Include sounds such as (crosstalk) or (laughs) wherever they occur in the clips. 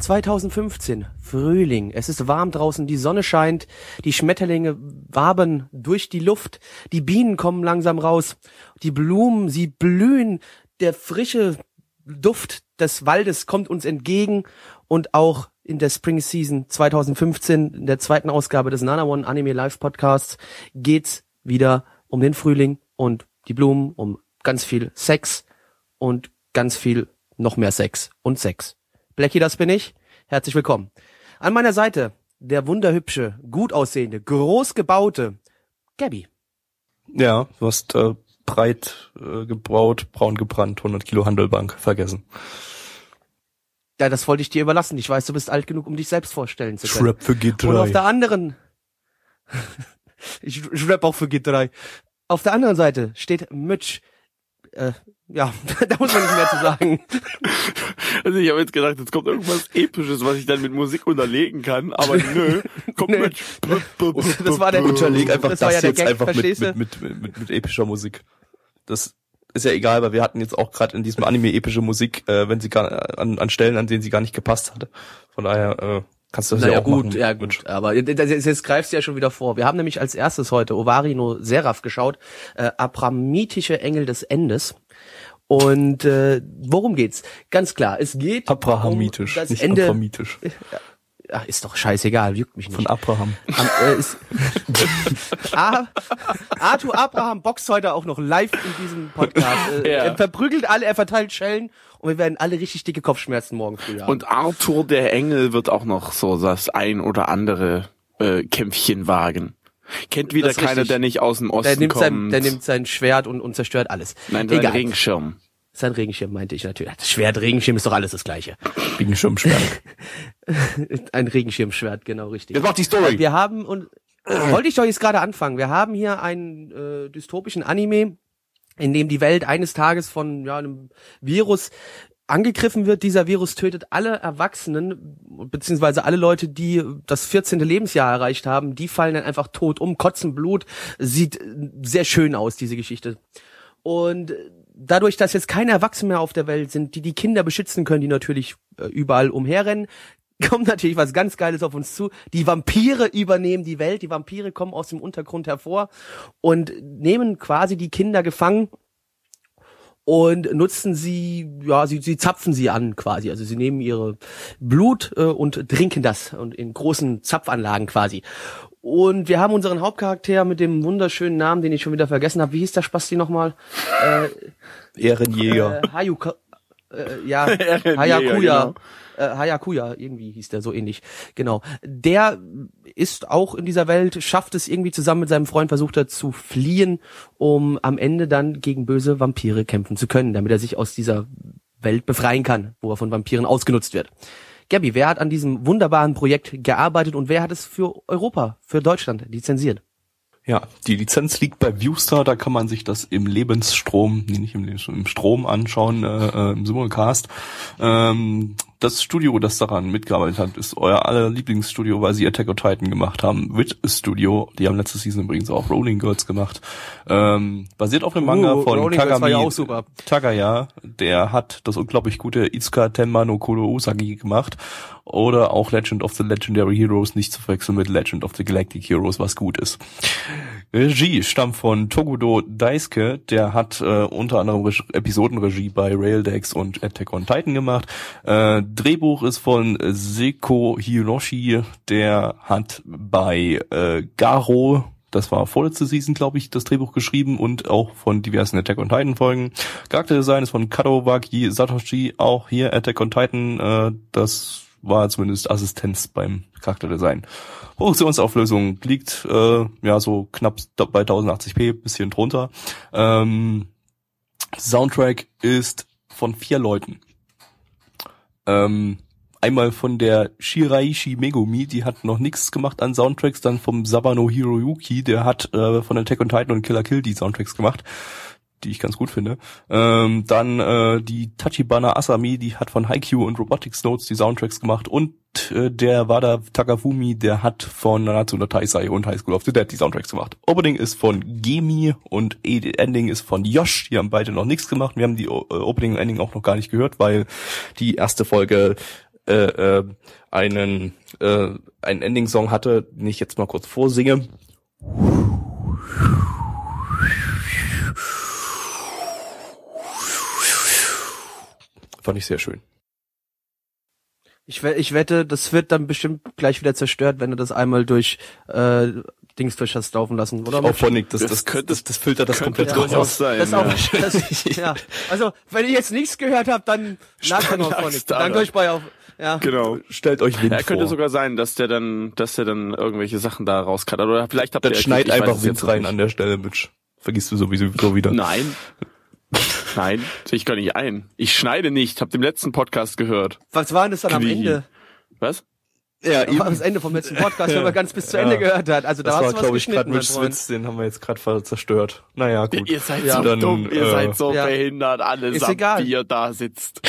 2015, Frühling. Es ist warm draußen, die Sonne scheint, die Schmetterlinge wabern durch die Luft, die Bienen kommen langsam raus, die Blumen, sie blühen, der frische Duft des Waldes kommt uns entgegen und auch in der Spring Season 2015, in der zweiten Ausgabe des Nana One Anime Live Podcasts, geht's wieder um den Frühling und die Blumen, um ganz viel Sex und ganz viel noch mehr Sex und Sex. Blackie, das bin ich. Herzlich willkommen. An meiner Seite der wunderhübsche, gut aussehende, groß gebaute Gabby. Ja, du hast äh, breit äh, gebraut, braun gebrannt, 100 Kilo Handelbank vergessen. Ja, das wollte ich dir überlassen. Ich weiß, du bist alt genug, um dich selbst vorstellen zu können. Schrap für G3. Und auf der anderen, (laughs) ich, ich rap auch für G3. Auf der anderen Seite steht Mitch. Äh, ja, (laughs) da muss man nicht mehr zu sagen. (laughs) Also ich habe jetzt gedacht, jetzt kommt irgendwas Episches, was ich dann mit Musik unterlegen kann, aber (laughs) nö, kommt Nee. mit. Das war der Unterleg einfach das das, war ja der jetzt Gag, einfach mit, mit, mit, mit, mit epischer Musik. Das ist ja egal, weil wir hatten jetzt auch gerade in diesem Anime epische Musik, äh, wenn sie gar an, an Stellen, an denen sie gar nicht gepasst hatte. Von daher äh, kannst du das Naja, ja auch gut, machen. ja gut, aber jetzt, jetzt greifst du ja schon wieder vor. Wir haben nämlich als erstes heute Ovarino Seraph geschaut, äh, Abramitische Engel des Endes. Und äh, worum geht's? Ganz klar, es geht Abrahamitisch, um das nicht Ende. Abramitisch. (laughs) Ach, ist doch scheißegal, juckt mich nicht. Von Abraham. Am, äh, ist, (laughs) Arthur Abraham boxt heute auch noch live in diesem Podcast. (laughs) Äh, Ja. Er verprügelt alle, er verteilt Schellen und wir werden alle richtig dicke Kopfschmerzen morgen früh haben. Und Arthur der Engel wird auch noch so das ein oder andere äh, Kämpfchen wagen. Kennt wieder keiner, der nicht aus dem Osten der nimmt, sein, kommt. der nimmt sein Schwert und, und zerstört alles. Nein, sein Egal. Regenschirm. Sein Regenschirm meinte ich natürlich. Das Schwert, Regenschirm ist doch alles das gleiche. Wegen Schirmschwert. (laughs) Ein Regenschirmschwert, genau richtig. Jetzt mach die Story. Wir haben und wollte ich doch jetzt gerade anfangen. Wir haben hier einen äh, dystopischen Anime, in dem die Welt eines Tages von ja, einem Virus angegriffen wird. Dieser Virus tötet alle Erwachsenen, beziehungsweise alle Leute, die das 14. Lebensjahr erreicht haben, die fallen dann einfach tot um, kotzen Blut. Sieht äh, sehr schön aus, diese Geschichte. Und dadurch, dass jetzt keine Erwachsenen mehr auf der Welt sind, die die Kinder beschützen können, die natürlich äh, überall umherrennen, (laughs) kommt natürlich was ganz Geiles auf uns zu. Die Vampire übernehmen die Welt. Die Vampire kommen aus dem Untergrund hervor und nehmen quasi die Kinder gefangen und nutzen sie, ja, sie, sie zapfen sie an quasi. Also sie nehmen ihre Blut äh, und trinken das und in großen Zapfanlagen quasi. Und wir haben unseren Hauptcharakter mit dem wunderschönen Namen, den ich schon wieder vergessen habe. Wie hieß der Spasti nochmal? Äh, Ehrenjäger. äh, Hayuka, äh, ja, (laughs) Ehrenjäger, Hayakuya. genau. Äh, Hayakuya, irgendwie hieß der so ähnlich. Genau. Der ist auch in dieser Welt, schafft es irgendwie zusammen mit seinem Freund, versucht er zu fliehen, um am Ende dann gegen böse Vampire kämpfen zu können, damit er sich aus dieser Welt befreien kann, wo er von Vampiren ausgenutzt wird. Gabby, wer hat an diesem wunderbaren Projekt gearbeitet und wer hat es für Europa, für Deutschland lizenziert? Ja, die Lizenz liegt bei Viewstar, da kann man sich das im Lebensstrom, nee, nicht im Lebensstrom, im Strom anschauen, äh, äh, im Simulcast. Ähm, das Studio, das daran mitgearbeitet hat, ist euer aller Lieblingsstudio, weil sie Attack on Titan gemacht haben. Wit Studio, die haben letzte Season übrigens auch Rolling Girls gemacht. Ähm, basiert auf dem Manga Uh, von Rolling Kagami ja. Tagaya, der hat das unglaublich gute Itsuka Tenma no Kuro Usagi gemacht. Oder auch Legend of the Legendary Heroes, nicht zu verwechseln mit Legend of the Galactic Heroes, was gut ist. Regie stammt von Togudo Daisuke, der hat äh, unter anderem Reg Episodenregie bei Raildex und Attack on Titan gemacht. Äh, Drehbuch ist von Seko Hiroshi, der hat bei äh, Garo das war vorletzte Season, glaube ich, das Drehbuch geschrieben und auch von diversen Attack on Titan Folgen. Charakterdesign ist von Kadowaki Satoshi, auch hier Attack on Titan, äh, das war zumindest Assistenz beim Charakterdesign. Produktionsauflösung liegt äh, ja so knapp bei 1080p, bisschen drunter. Ähm, Soundtrack ist von vier Leuten. Ähm, einmal von der Shiraishi Megumi, die hat noch nichts gemacht an Soundtracks, dann vom Sabano Hiroyuki, der hat äh, von Attack on Titan und Killer Kill die Soundtracks gemacht die ich ganz gut finde. Ähm, dann äh, die Tachibana Asami, die hat von Haikyuu und Robotics Notes die Soundtracks gemacht und äh, der Wada Takafumi, der hat von Nanatsu no Taisai und High School of the Dead die Soundtracks gemacht. Opening ist von Gemi und Ending ist von Yosh. Die haben beide noch nichts gemacht. Wir haben die äh, Opening und Ending auch noch gar nicht gehört, weil die erste Folge äh, äh, einen äh, einen Ending-Song hatte, den ich jetzt mal kurz vorsinge. Fand ich sehr schön. Ich, we- ich wette, das wird dann bestimmt gleich wieder zerstört, wenn du das einmal durch äh, Dings durch hast laufen lassen, oder? Auch Phonic, das, Das das, könnte- das, das filtert das komplett durchaus raus. sein. das ist ja. auch, das, (laughs) ja. Also, wenn ihr jetzt nichts gehört habt, dann lag dann auf lag's Phonic. daran. Dank euch bei auf, ja. Genau. Stellt euch Wind Ja, könnte vor. sogar sein, dass der dann, dass der dann irgendwelche Sachen da rauskattet. Oder vielleicht habt Dann ihr schneid ich weiß einfach Wind jetzt rein nicht. an der Stelle, Mitch. Vergisst du sowieso so wieder. Nein. (laughs) Nein, sehe ich gar nicht ein. Ich schneide nicht, hab dem letzten Podcast gehört. Was war denn das dann am Wie? Ende? Was? Ja, Das war das Ende vom letzten Podcast, wenn man ganz bis zu Ja. Ende gehört hat. Also da Das hast war, glaube ich, gerade geschnitten, mein Mitch's Freund. Witz, den haben wir jetzt gerade zerstört. Naja, gut. Ihr seid Ja. so Dann, dumm, ihr äh, seid so ja. behindert, alle Ist samt, egal. wie ihr da sitzt.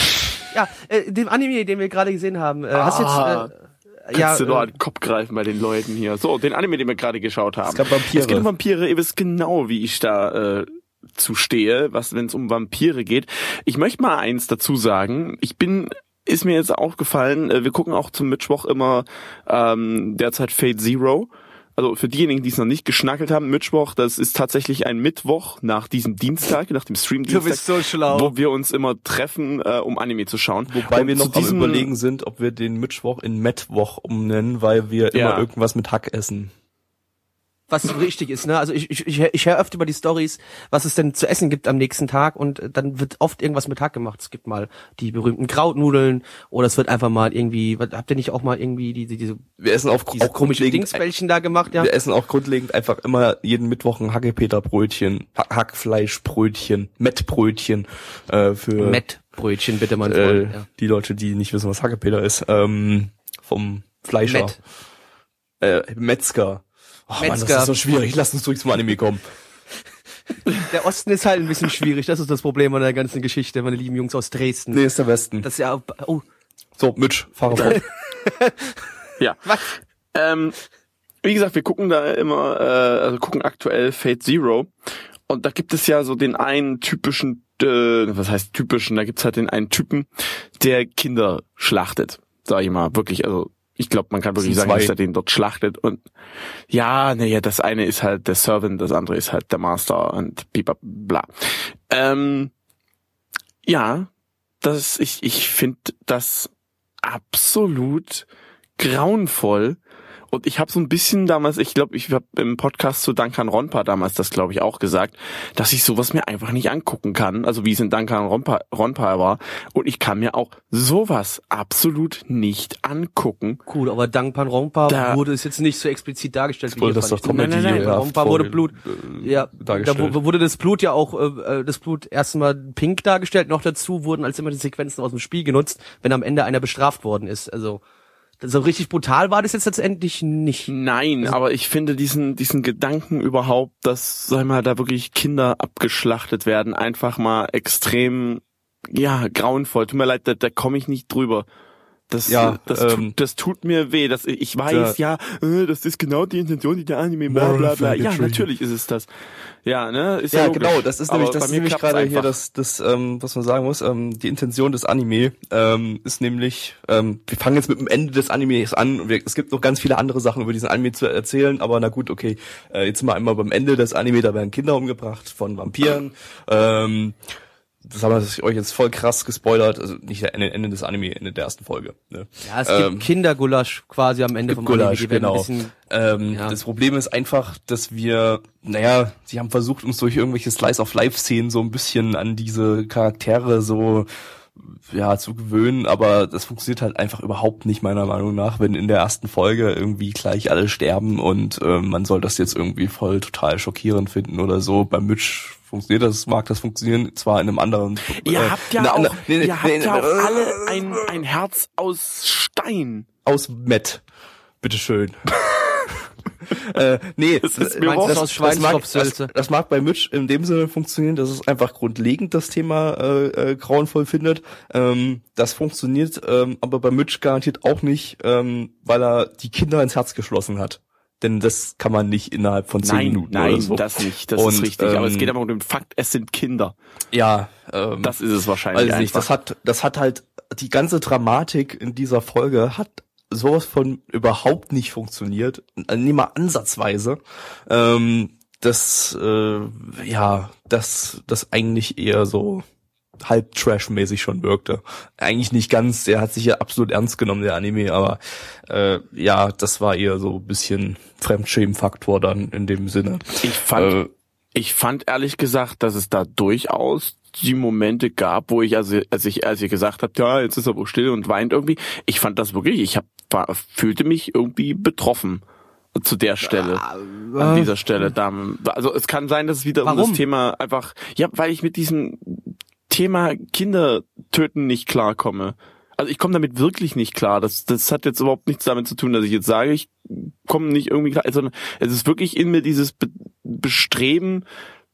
Ja, äh, dem Anime, den wir gerade gesehen haben. Äh, hast Ah, jetzt äh, Kannst ja, du nur äh, an den Kopf greifen bei den Leuten hier. So, den Anime, den wir gerade geschaut haben. Es gab Vampire. Es geht um Vampire. Ihr wisst genau, wie ich da äh, zu stehe, was wenn es um Vampire geht. Ich möchte mal eins dazu sagen. Ich bin ist mir jetzt aufgefallen, äh, wir gucken auch zum Mittwoch immer ähm, derzeit Fate Zero. Also für diejenigen, die es noch nicht geschnackelt haben, Mittwoch, das ist tatsächlich ein Mittwoch nach diesem Dienstag, nach dem Stream bist so wo wir uns immer treffen, äh, um Anime zu schauen. Wobei Und wir noch am diesem- überlegen sind, ob wir den Mittwoch in Mettwoch umnennen, weil wir Ja. immer irgendwas mit Hack essen. Was richtig ist, ne? Also ich, ich, ich, ich höre öfter über die Stories, was es denn zu essen gibt am nächsten Tag und äh, dann wird oft irgendwas mit Hack gemacht. Es gibt mal die berühmten Krautnudeln oder es wird einfach mal irgendwie, habt ihr nicht auch mal irgendwie die, die, diese, Wir essen auf, diese auch grundlegend, Dingsbällchen da gemacht, ja? wir essen auch grundlegend einfach immer jeden Mittwoch ein Hackepeterbrötchen, Ha- Hackfleischbrötchen, Mettbrötchen äh, für Mettbrötchen, bitte, mein äh, Freund. Ja. die Leute, die nicht wissen, was Hackepeter ist, ähm, vom Fleischer. Mett. Äh, Metzger. Oh Mann, das Metzger. ist so schwierig. Lass uns zurück zum Anime kommen. (laughs) Der Osten ist halt ein bisschen schwierig, das ist das Problem an der ganzen Geschichte, meine lieben Jungs aus Dresden. Nee, ist der Westen. Das ist ja, oh, So, Mitch, fahre fort. (laughs) Ja. was? Ähm, wie gesagt, wir gucken da immer, äh, also gucken aktuell Fate Zero. Und da gibt es ja so den einen typischen, äh, was heißt typischen, da gibt's halt den einen Typen, der Kinder schlachtet. Sag ich mal, wirklich, also ich glaube, man kann wirklich sagen, zwei. dass er den dort schlachtet. Und ja, naja, das eine ist halt der Servant, das andere ist halt der Master und bla bla. Ähm, ja, das ich, ich finde das absolut grauenvoll. Und ich habe so ein bisschen damals, ich glaube, ich habe im Podcast zu Duncan Ronpa damals das, glaube ich, auch gesagt, dass ich sowas mir einfach nicht angucken kann, also wie es in Duncan Ronpa, Ronpa war. Und ich kann mir auch sowas absolut nicht angucken. Cool, aber dank Panrompa Da- wurde es jetzt nicht so explizit dargestellt wurde hier, das doch ich. Nein, nein, nein, komödianhaft Panrompa wurde Blut, äh, ja, da dargestellt. wurde das Blut ja auch, äh, äh, das Blut erstmal pink dargestellt, noch dazu wurden als immer die Sequenzen aus dem Spiel genutzt, wenn am Ende einer bestraft worden ist, also, so richtig brutal war das jetzt letztendlich nicht. Nein, aber ich finde diesen, diesen Gedanken überhaupt, dass, sag ich mal, da wirklich Kinder abgeschlachtet werden, einfach mal extrem, ja, grauenvoll. Tut mir leid, da, da komme ich nicht drüber. Das, Ja, das, ähm, tut, das tut mir weh. Das, ich weiß, ja, äh, das ist genau die Intention, die der Anime, bla, bla, bla. Ja, natürlich ist es das. Ja, ne, ist ja, Ja, genau, das ist Aber nämlich, das ist nämlich gerade hier einfach. das, das ähm, was man sagen muss, ähm, die Intention des Anime ähm, ist nämlich, ähm, wir fangen jetzt mit dem Ende des Animes an und wir, es gibt noch ganz viele andere Sachen über diesen Anime zu erzählen, aber na gut, okay, äh, jetzt wir einmal beim Ende des Anime, da werden Kinder umgebracht von Vampiren, ähm, das haben wir euch jetzt voll krass gespoilert, also nicht der Ende, Ende des Anime, Ende der ersten Folge. Ne? Ja, es gibt Ähm, Kindergulasch quasi am Ende vom Anime, Gulasch, ein genau. bisschen, Ähm, Ja. Das Problem ist einfach, dass wir, naja, sie haben versucht, uns durch irgendwelche Slice-of-Life-Szenen so ein bisschen an diese Charaktere so ja zu gewöhnen, aber das funktioniert halt einfach überhaupt nicht meiner Meinung nach, wenn in der ersten Folge irgendwie gleich alle sterben und ähm, man soll das jetzt irgendwie voll total schockierend finden oder so. Bei Mitch funktioniert das, mag das funktionieren, zwar in einem anderen. Ihr äh, habt ja na, auch, nee, nee, ihr habt nee, ja auch alle ein, ein Herz aus Stein. aus Met. Bitteschön. (laughs) äh, nee, das, ist mir das, wurscht. das, Aus das, mag, das, das mag bei Mitch in dem Sinne funktionieren, dass es einfach grundlegend das Thema äh, äh, grauenvoll findet. Ähm, das funktioniert ähm, aber bei Mitch garantiert auch nicht, ähm, weil er die Kinder ins Herz geschlossen hat. Denn das kann man nicht innerhalb von zehn Nein, Minuten nein, oder so. das nicht, das Und, ist richtig. Aber es ähm, geht aber um den Fakt, es sind Kinder. Ja, ähm, Das ist es wahrscheinlich ich nicht. Das hat, das hat halt die ganze Dramatik in dieser Folge hat sowas von überhaupt nicht funktioniert, äh, nicht mal ansatzweise. Ähm, das, äh, ja, das, das eigentlich eher so halb Trash-mäßig schon wirkte. Eigentlich nicht ganz, der hat sich ja absolut ernst genommen, der Anime, aber äh, ja, das war eher so ein bisschen Fremdschämen-Faktor dann in dem Sinne. Ich fand, Äh, ich fand ehrlich gesagt, dass es da durchaus die Momente gab, wo ich, also als ich, als ich gesagt habe, ja, jetzt ist er wohl still und weint irgendwie, ich fand das wirklich, ich hab, war, fühlte mich irgendwie betroffen zu der Stelle, an dieser Stelle. Da, also es kann sein, dass es wieder um Warum? das Thema einfach, ja, weil ich mit diesem Thema Kinder töten nicht klarkomme. Also ich komme damit wirklich nicht klar. Das, das hat jetzt überhaupt nichts damit zu tun, dass ich jetzt sage, ich komme nicht irgendwie klar, sondern es ist wirklich in mir dieses Be Bestreben,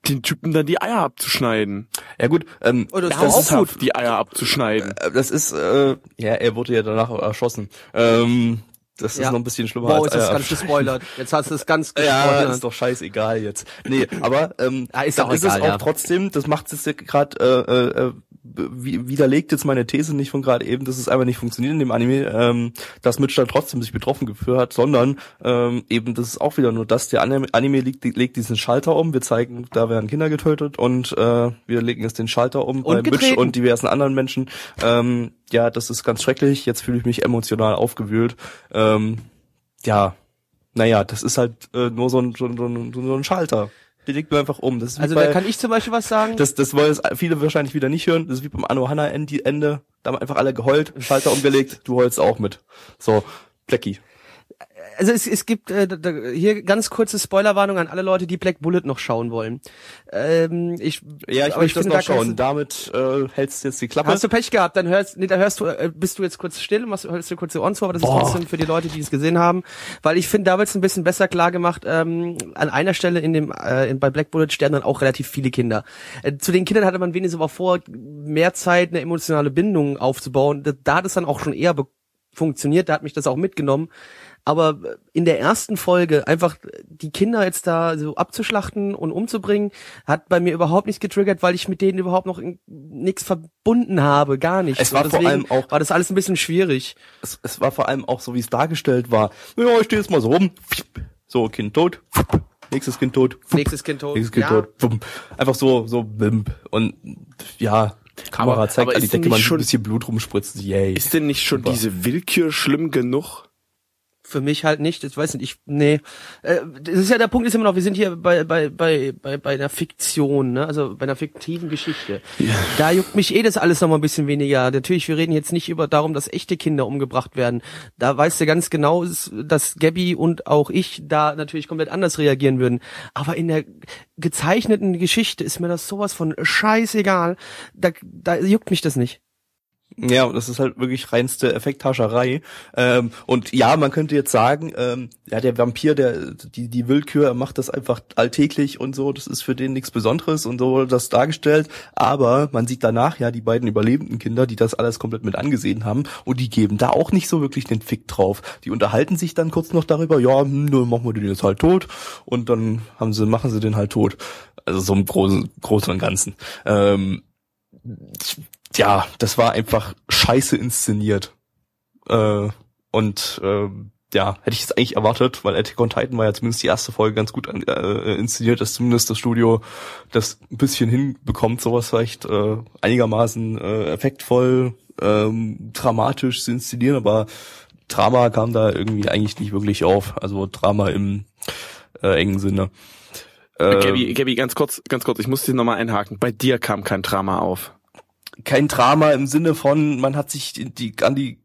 den Typen dann die Eier abzuschneiden. ja gut, ähm, Oh, das ist auch gut. die Eier abzuschneiden. Äh, Das ist, äh, ja, er wurde ja danach erschossen. Ähm, das ist Ja. noch ein bisschen schlimmer Wow, als ist das Eier ganz gespoilert. Jetzt hast du es ganz (laughs) Ja, gespoilert. ist doch scheißegal jetzt. Nee, aber ähm, Ah, ist dann auch ist egal, es auch ja. trotzdem, das macht es jetzt gerade äh, äh, wie- widerlegt jetzt meine These nicht von gerade eben, dass es einfach nicht funktioniert in dem Anime, ähm, dass Mitch dann trotzdem sich betroffen gefühlt hat, sondern ähm, eben das ist auch wieder nur das, der Anime, Anime legt, legt diesen Schalter um, wir zeigen, da werden Kinder getötet und äh, wir legen jetzt den Schalter um bei Mitch getreten. und diversen anderen Menschen. Ähm, ja, das ist ganz schrecklich, jetzt fühle ich mich emotional aufgewühlt. Ähm, ja, naja, das ist halt äh, nur so, ein, so, ein, so ein Schalter. Die legt mir einfach um. Also bei, da kann ich zum Beispiel was sagen. das, das wollen es viele wahrscheinlich wieder nicht hören. Das ist wie beim Anohana Ende, Ende. Da haben einfach alle geheult, Schalter umgelegt, du heulst auch mit. So, Blackie. Also es, es gibt äh, da, hier ganz kurze Spoilerwarnung an alle Leute, die Black Bullet noch schauen wollen. Ähm, ich, Ja, ich aber möchte das finde, noch da schauen. Damit äh, hältst du jetzt die Klappe. Hast du Pech gehabt, dann hörst, nee, da hörst du, äh, bist du jetzt kurz still und machst, hörst du kurz die Ohren zu, aber das Boah. ist trotzdem für die Leute, die es gesehen haben, weil ich finde, da wird's ein bisschen besser klar gemacht, ähm, an einer Stelle in dem, äh, in, bei Black Bullet sterben dann auch relativ viele Kinder. Äh, zu den Kindern hatte man wenigstens aber vor, mehr Zeit, eine emotionale Bindung aufzubauen. Da, da hat es dann auch schon eher funktioniert, da hat mich das auch mitgenommen. Aber in der ersten Folge einfach die Kinder jetzt da so abzuschlachten und umzubringen, hat bei mir überhaupt nicht getriggert, weil ich mit denen überhaupt noch nichts verbunden habe, gar nicht. Es war vor allem auch- war das alles ein bisschen schwierig. es, es war vor allem auch so, wie es dargestellt war. Ja, ich stehe jetzt mal so rum. So, Kind tot. Nächstes Kind tot. Nächstes Kind tot. Nächstes Kind Ja. tot. Einfach so, so, bimp. Und ja, Kamera Aber- zeigt aber an die Decke, man schon- ein bisschen Blut rumspritzt. Yay. Ist denn nicht schon Super. diese Willkür schlimm genug? Für mich halt nicht, ich weiß nicht, ich, nee. Äh, das ist ja der Punkt ist immer noch, wir sind hier bei, bei, bei, bei, bei einer Fiktion, ne? also bei einer fiktiven Geschichte. Da juckt mich eh das alles noch mal ein bisschen weniger. Natürlich, wir reden jetzt nicht über darum, dass echte Kinder umgebracht werden. Da weißt du ganz genau, dass Gabby und auch ich da natürlich komplett anders reagieren würden. Aber in der gezeichneten Geschichte ist mir das sowas von scheißegal. Da, da juckt mich das nicht. Ja, das ist halt wirklich reinste Effekthascherei. Ähm, und ja, man könnte jetzt sagen, ähm, ja, der Vampir, der die die Willkür, er macht das einfach alltäglich und so. Das ist für den nichts Besonderes und so wurde das dargestellt. Aber man sieht danach ja die beiden überlebenden Kinder, die das alles komplett mit angesehen haben und die geben da auch nicht so wirklich den Fick drauf. Die unterhalten sich dann kurz noch darüber, ja, hm, dann machen wir den jetzt halt tot und dann haben sie machen sie den halt tot. Also so im Großen, Großen und Ganzen. Ähm, ja, das war einfach scheiße inszeniert. Äh, und ähm, ja, hätte ich es eigentlich erwartet, weil Attack on Titan war ja zumindest die erste Folge ganz gut äh, inszeniert, dass zumindest das Studio das ein bisschen hinbekommt, sowas vielleicht äh, einigermaßen äh, effektvoll, ähm, dramatisch zu inszenieren, aber Drama kam da irgendwie eigentlich nicht wirklich auf. Also Drama im äh, engen Sinne. Ähm, Gabby, Gabby, ganz kurz, ganz kurz, ich muss dir nochmal einhaken. Bei dir kam kein Drama auf. Kein Drama im Sinne von, man hat sich die, an die,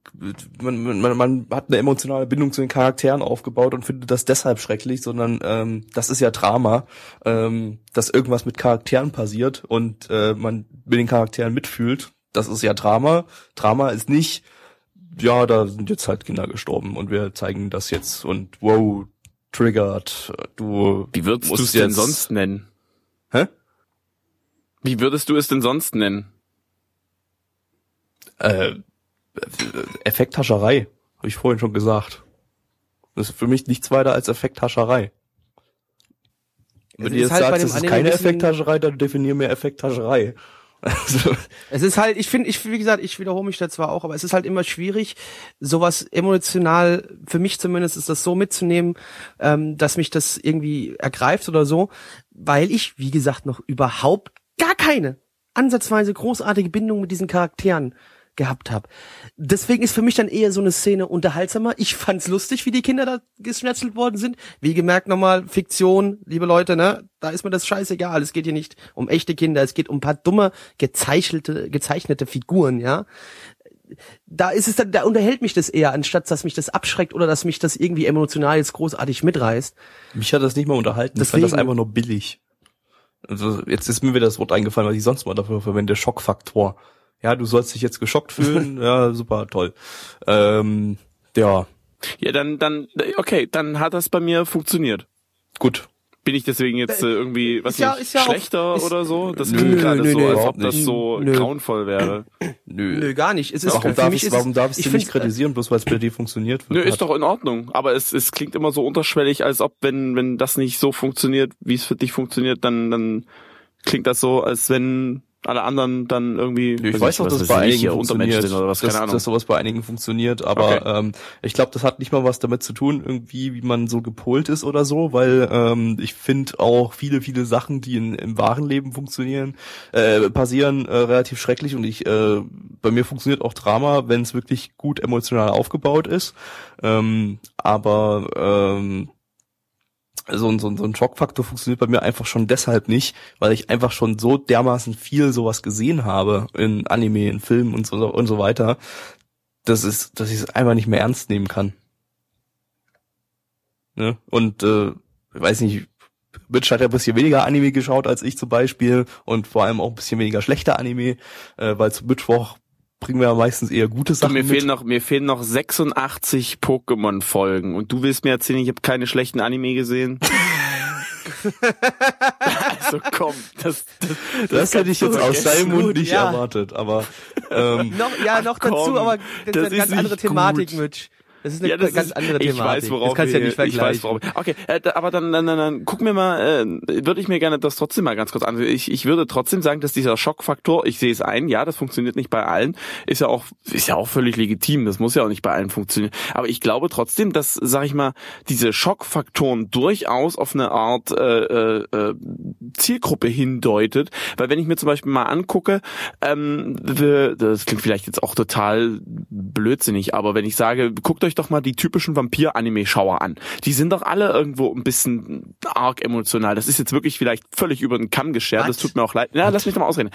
man, man, man hat eine emotionale Bindung zu den Charakteren aufgebaut und findet das deshalb schrecklich, sondern ähm, das ist ja Drama, ähm, dass irgendwas mit Charakteren passiert und äh, man mit den Charakteren mitfühlt. Das ist ja Drama. Drama ist nicht, ja, da sind jetzt halt Kinder gestorben und wir zeigen das jetzt und wow, triggert, du. Wie würdest du es denn sonst nennen? Hä? Wie würdest du es denn sonst nennen? Äh, Effekthascherei, habe ich vorhin schon gesagt. Das ist für mich nichts weiter als Effekthascherei. Wenn ihr jetzt halt dem es ist keine Effekthascherei, dann definier mir Effekthascherei. Also, Es ist halt, ich finde, ich, wie gesagt, ich wiederhole mich da zwar auch, aber es ist halt immer schwierig, sowas emotional, für mich zumindest ist das so mitzunehmen, ähm, dass mich das irgendwie ergreift oder so, weil ich, wie gesagt, noch überhaupt gar keine ansatzweise großartige Bindung mit diesen Charakteren gehabt habe. Deswegen ist für mich dann eher so eine Szene unterhaltsamer. Ich fand's lustig, wie die Kinder da geschnetzelt worden sind. Wie gemerkt nochmal, Fiktion, liebe Leute, ne? Da ist mir das scheißegal. Es geht hier nicht um echte Kinder, es geht um ein paar dumme, gezeichnete, gezeichnete Figuren, ja? Da ist es dann, da unterhält mich das eher, anstatt dass mich das abschreckt oder dass mich das irgendwie emotional jetzt großartig mitreißt. mich hat das nicht mal unterhalten. Ich fand das Deswegen- einfach nur billig. Also jetzt ist mir wieder das Wort eingefallen, was ich sonst mal dafür verwende, Schockfaktor. Ja, du sollst dich jetzt geschockt fühlen. (laughs) ja, super, toll. Ähm, ja, Ja, dann, dann, okay, dann hat das bei mir funktioniert. gut. Bin ich deswegen jetzt äh, irgendwie, was ist ja- nicht, ist ja auch- schlechter ist- oder so? Das Nö, klingt gerade nö, so, nö, als ob überhaupt das nicht. so Nö. grauenvoll wäre. (clears throat) Nö. Nö, gar nicht. Es ist Warum darf mich ich, ist es- warum darf ich ich dir nicht äh, kritisieren, bloß weil es bei dir funktioniert? Nö, hat? ist doch in Ordnung. Aber es, es klingt immer so unterschwellig, als ob, wenn, wenn das nicht so funktioniert, wie es für dich funktioniert, dann, dann klingt das so, als wenn alle anderen dann irgendwie. Ich weiß auch, was dass weiß bei ich, einigen funktioniert, oder was, keine dass, Ahnung. dass sowas bei einigen funktioniert, aber Okay. ähm, ich glaube, das hat nicht mal was damit zu tun, irgendwie, wie man so gepolt ist oder so, weil ähm, ich finde auch viele, viele Sachen, die in, im wahren Leben funktionieren, äh, passieren, äh, relativ schrecklich und ich, äh, bei mir funktioniert auch Drama, wenn es wirklich gut emotional aufgebaut ist, ähm, aber ähm, so ein, so, ein, so ein Schockfaktor funktioniert bei mir einfach schon deshalb nicht, weil ich einfach schon so dermaßen viel sowas gesehen habe in Anime, in Filmen und so und so weiter, dass es, dass ich es einfach nicht mehr ernst nehmen kann. Ne? Und äh, ich weiß nicht, Mitch hat ja ein bisschen weniger Anime geschaut als ich zum Beispiel und vor allem auch ein bisschen weniger schlechter Anime, äh, weil zum Mittwoch bringen wir ja meistens eher gute Du, Sachen mir mit. fehlen noch, mir fehlen noch 86 Pokémon-Folgen und du willst mir erzählen, ich habe keine schlechten Anime gesehen? (laughs) also komm, das, das, das hätte ich jetzt aus seinem Mund Gut, nicht ja. erwartet, aber ähm, (laughs) Noch, ja, noch Ach, dazu, aber das, das ist eine ganz andere Thematik, gut. Mitch. Das ist eine Ja, das ganz ist, andere ich Thematik. weiß, worauf das kannst du ja nicht vergleichen. Ich weiß, worauf, okay, äh, aber dann, dann, dann, dann guck mir mal, äh, würde ich mir gerne das trotzdem mal ganz kurz an. Ich, ich würde trotzdem sagen, dass dieser Schockfaktor, ich sehe es ein, ja, das funktioniert nicht bei allen, ist ja auch, ist ja auch völlig legitim. Das muss ja auch nicht bei allen funktionieren. Aber ich glaube trotzdem, dass, sag ich mal, diese Schockfaktoren durchaus auf eine Art äh, äh, äh, Zielgruppe hindeutet, weil wenn ich mir zum Beispiel mal angucke, ähm, das klingt vielleicht jetzt auch total blödsinnig, aber wenn ich sage, guckt euch doch mal die typischen Vampir-Anime-Schauer an. Die sind doch alle irgendwo ein bisschen arg emotional. Das ist jetzt wirklich vielleicht völlig über den Kamm geschert. Das tut mir auch leid. Ja, lass mich doch mal ausreden.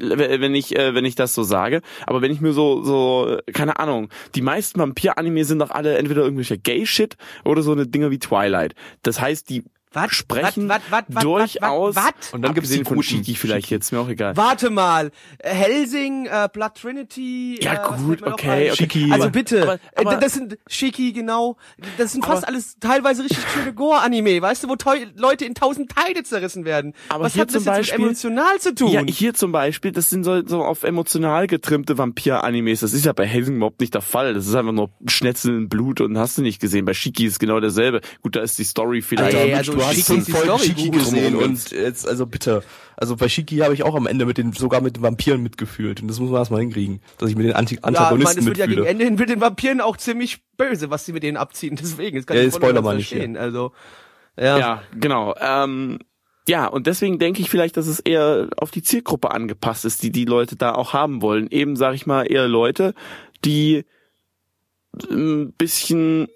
Wenn ich, äh, wenn ich das so sage. Aber wenn ich mir so, so, keine Ahnung, die meisten Vampir-Anime sind doch alle entweder irgendwelche Gay-Shit oder so eine Dinge wie Twilight. Das heißt, die Was? sprechen Was? Was? Was? durchaus. Und dann gibt's abgesehen die von. Shiki vielleicht jetzt, mir auch egal. Warte mal, Helsing, äh, Blood Trinity. Ja, äh, gut, okay, ein? okay. Shiki. Also Aber- bitte, aber- aber- äh, das sind Shiki genau. Das sind fast Aber- alles teilweise richtig (laughs) schöne Gore-Anime, weißt du, wo Leute in tausend Teile zerrissen werden. Aber Was hier hat das zum jetzt Beispiel- mit emotional zu tun? Ja, hier zum Beispiel, das sind so, so auf emotional getrimmte Vampir-Animes. Das ist ja bei Helsing überhaupt nicht der Fall. Das ist einfach nur Schnetzeln, Blut und hast du nicht gesehen. Bei Shiki ist genau derselbe. Gut, da ist die Story vielleicht. Ey, also du hast Shiki fünf Folgen Story Shiki gesehen und jetzt, also bitte. Also bei Shiki habe ich auch am Ende mit den, sogar mit den Vampiren mitgefühlt. Und das muss man erstmal hinkriegen, dass ich mit den Anti ja, ich meine, Antagonisten es wird ja gegen mitfühle. Ende hin mit den Vampiren auch ziemlich böse, was sie mit denen abziehen. (laughs) Deswegen, das kann Ja, ich voll Spoiler mal ganz nicht hier. verstehen. Also, ja. Ja, genau. Ähm, ja, und deswegen denke ich vielleicht, dass es eher auf die Zielgruppe angepasst ist, die die Leute da auch haben wollen. Eben, sag ich mal, eher Leute, die ein bisschen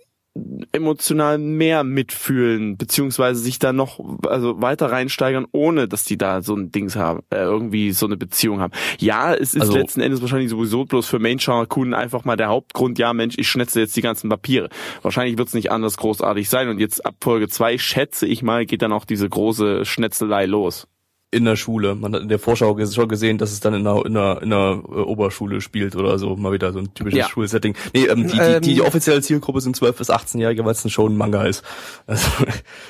emotional mehr mitfühlen, beziehungsweise sich da noch also weiter reinsteigern, ohne dass die da so ein Dings haben, äh, irgendwie so eine Beziehung haben. Ja, es ist Also- letzten Endes wahrscheinlich sowieso bloß für Mainschauer-Kunden einfach mal der Hauptgrund, ja Mensch, ich schnetze jetzt die ganzen Papiere. Wahrscheinlich wird es nicht anders großartig sein und jetzt ab Folge zwei schätze ich mal, geht dann auch diese große Schnetzelei los. In der Schule. Man hat in der Vorschau schon gesehen, dass es dann in einer, in einer, in einer äh, Oberschule spielt oder so. Mal wieder so ein typisches Ja. Schulsetting. Nee, ähm, die, die, Ähm, die offizielle Zielgruppe sind 12 bis 18-Jährige, weil es ein schon ein Manga ist. Also,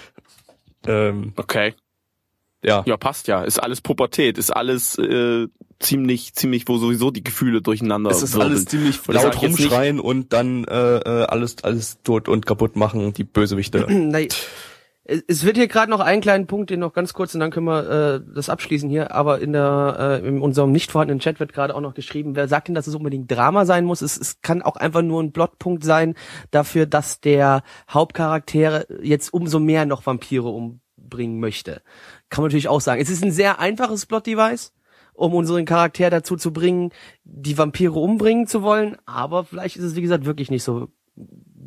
(laughs) ähm, Okay. ja. Ja, passt ja. Ist alles Pubertät, ist alles äh, ziemlich, ziemlich, wo sowieso die Gefühle durcheinander Es ist wirbeln. alles ziemlich laut rumschreien und dann äh, äh, alles alles tot und kaputt machen, die Bösewichte. (clears throat) Es wird hier gerade noch einen kleinen Punkt, den noch ganz kurz und dann können wir äh, das abschließen hier. Aber in der äh, in unserem nicht vorhandenen Chat wird gerade auch noch geschrieben, wer sagt denn, dass es unbedingt Drama sein muss? Es, es kann auch einfach nur ein Plotpunkt sein dafür, dass der Hauptcharakter jetzt umso mehr noch Vampire umbringen möchte. Kann man natürlich auch sagen. Es ist ein sehr einfaches Plot-Device, um unseren Charakter dazu zu bringen, die Vampire umbringen zu wollen. Aber vielleicht ist es wie gesagt wirklich nicht so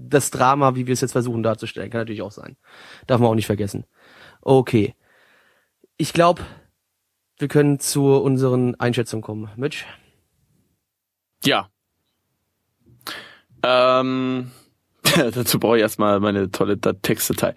das Drama, wie wir es jetzt versuchen darzustellen. Kann natürlich auch sein. Darf man auch nicht vergessen. Okay. Ich glaube, wir können zu unseren Einschätzungen kommen. Mitch? Ja. Ähm, (laughs) dazu brauche ich erstmal meine tolle Dat- Textdatei.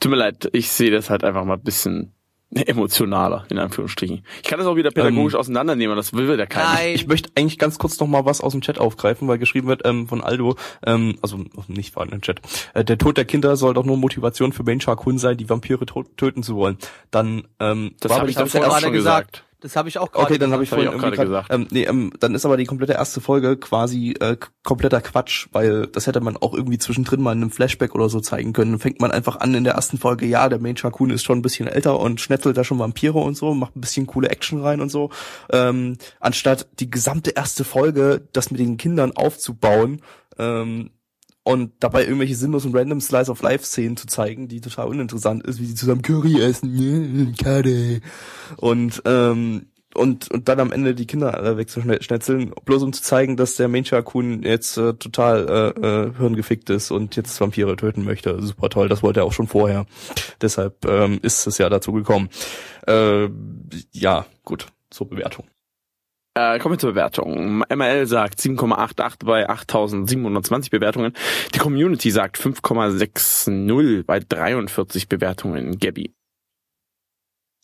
Tut mir leid, ich sehe das halt einfach mal ein bisschen (laughs) emotionaler, in Anführungsstrichen. Ich kann das auch wieder pädagogisch auseinandernehmen, das will ja keiner. Ich möchte eigentlich ganz kurz noch mal was aus dem Chat aufgreifen, weil geschrieben wird ähm, von Aldo, ähm, also nicht vorhandenen Chat. Äh, der Tod der Kinder soll doch nur Motivation für Main Shark Hun sein, die Vampire to töten zu wollen. Dann ähm, Das war hab aber ich davor auch schon gesagt. Das habe ich auch gerade Okay, dann habe ich hab ich vorhin auch irgendwie gerade grad- gesagt. Ähm, nee, ähm, dann ist aber die komplette erste Folge quasi äh, kompletter Quatsch, weil das hätte man auch irgendwie zwischendrin mal in einem Flashback oder so zeigen können. Dann fängt man einfach an in der ersten Folge, ja, der Main Shark Hun ist schon ein bisschen älter und schnetzelt da schon Vampire und so, macht ein bisschen coole Action rein und so. Ähm, anstatt die gesamte erste Folge, das mit den Kindern aufzubauen, ähm, und dabei irgendwelche sinnlosen random Slice of Life Szenen zu zeigen, die total uninteressant ist, wie sie zusammen Curry essen, ne, Curry. Und ähm, und und dann am Ende die Kinder alle wegzuschnetzeln, bloß um zu zeigen, dass der Mencha-Kun jetzt äh, total äh, äh, hirngefickt ist und jetzt Vampire töten möchte. Super toll, das wollte er auch schon vorher. Deshalb ähm, ist es ja dazu gekommen. Äh, ja, gut, zur Bewertung. Äh, kommen wir zur Bewertung. ML sagt 7,88 bei 8720 Bewertungen. Die Community sagt 5,60 bei 43 Bewertungen. Gabby.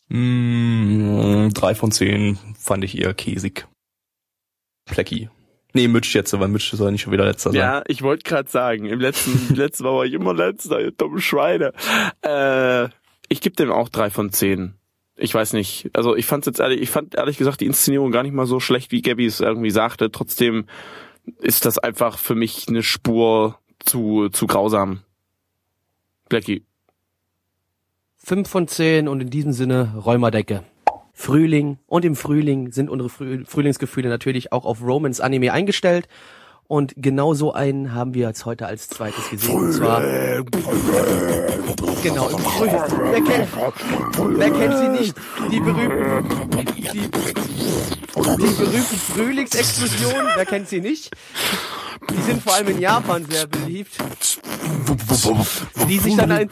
Mm, drei von zehn fand ich eher käsig. Plecki. Nee, Mitch jetzt, weil Mitch soll nicht schon wieder letzter sein. Ja, ich wollte gerade sagen, im letzten, (laughs) letzten Mal war ich immer letzter, ihr dummen Schweine. Äh, ich gebe dem auch drei von zehn. Ich weiß nicht. Also ich fand's jetzt ehrlich, ich fand ehrlich gesagt die Inszenierung gar nicht mal so schlecht, wie Gabby es irgendwie sagte. Trotzdem ist das einfach für mich eine Spur zu, zu grausam. Blackie. Fünf von zehn und in diesem Sinne Räumerdecke. Frühling und im Frühling sind unsere Früh Frühlingsgefühle natürlich auch auf Romans Anime eingestellt. Und genau so einen haben wir jetzt heute als zweites gesehen. Und zwar genau. Wer kennt, wer kennt sie nicht? Die berühmten, die, die berühmten Frühlingsexplosionen. Wer kennt sie nicht? Die sind vor allem in Japan sehr beliebt. Die sich dann ein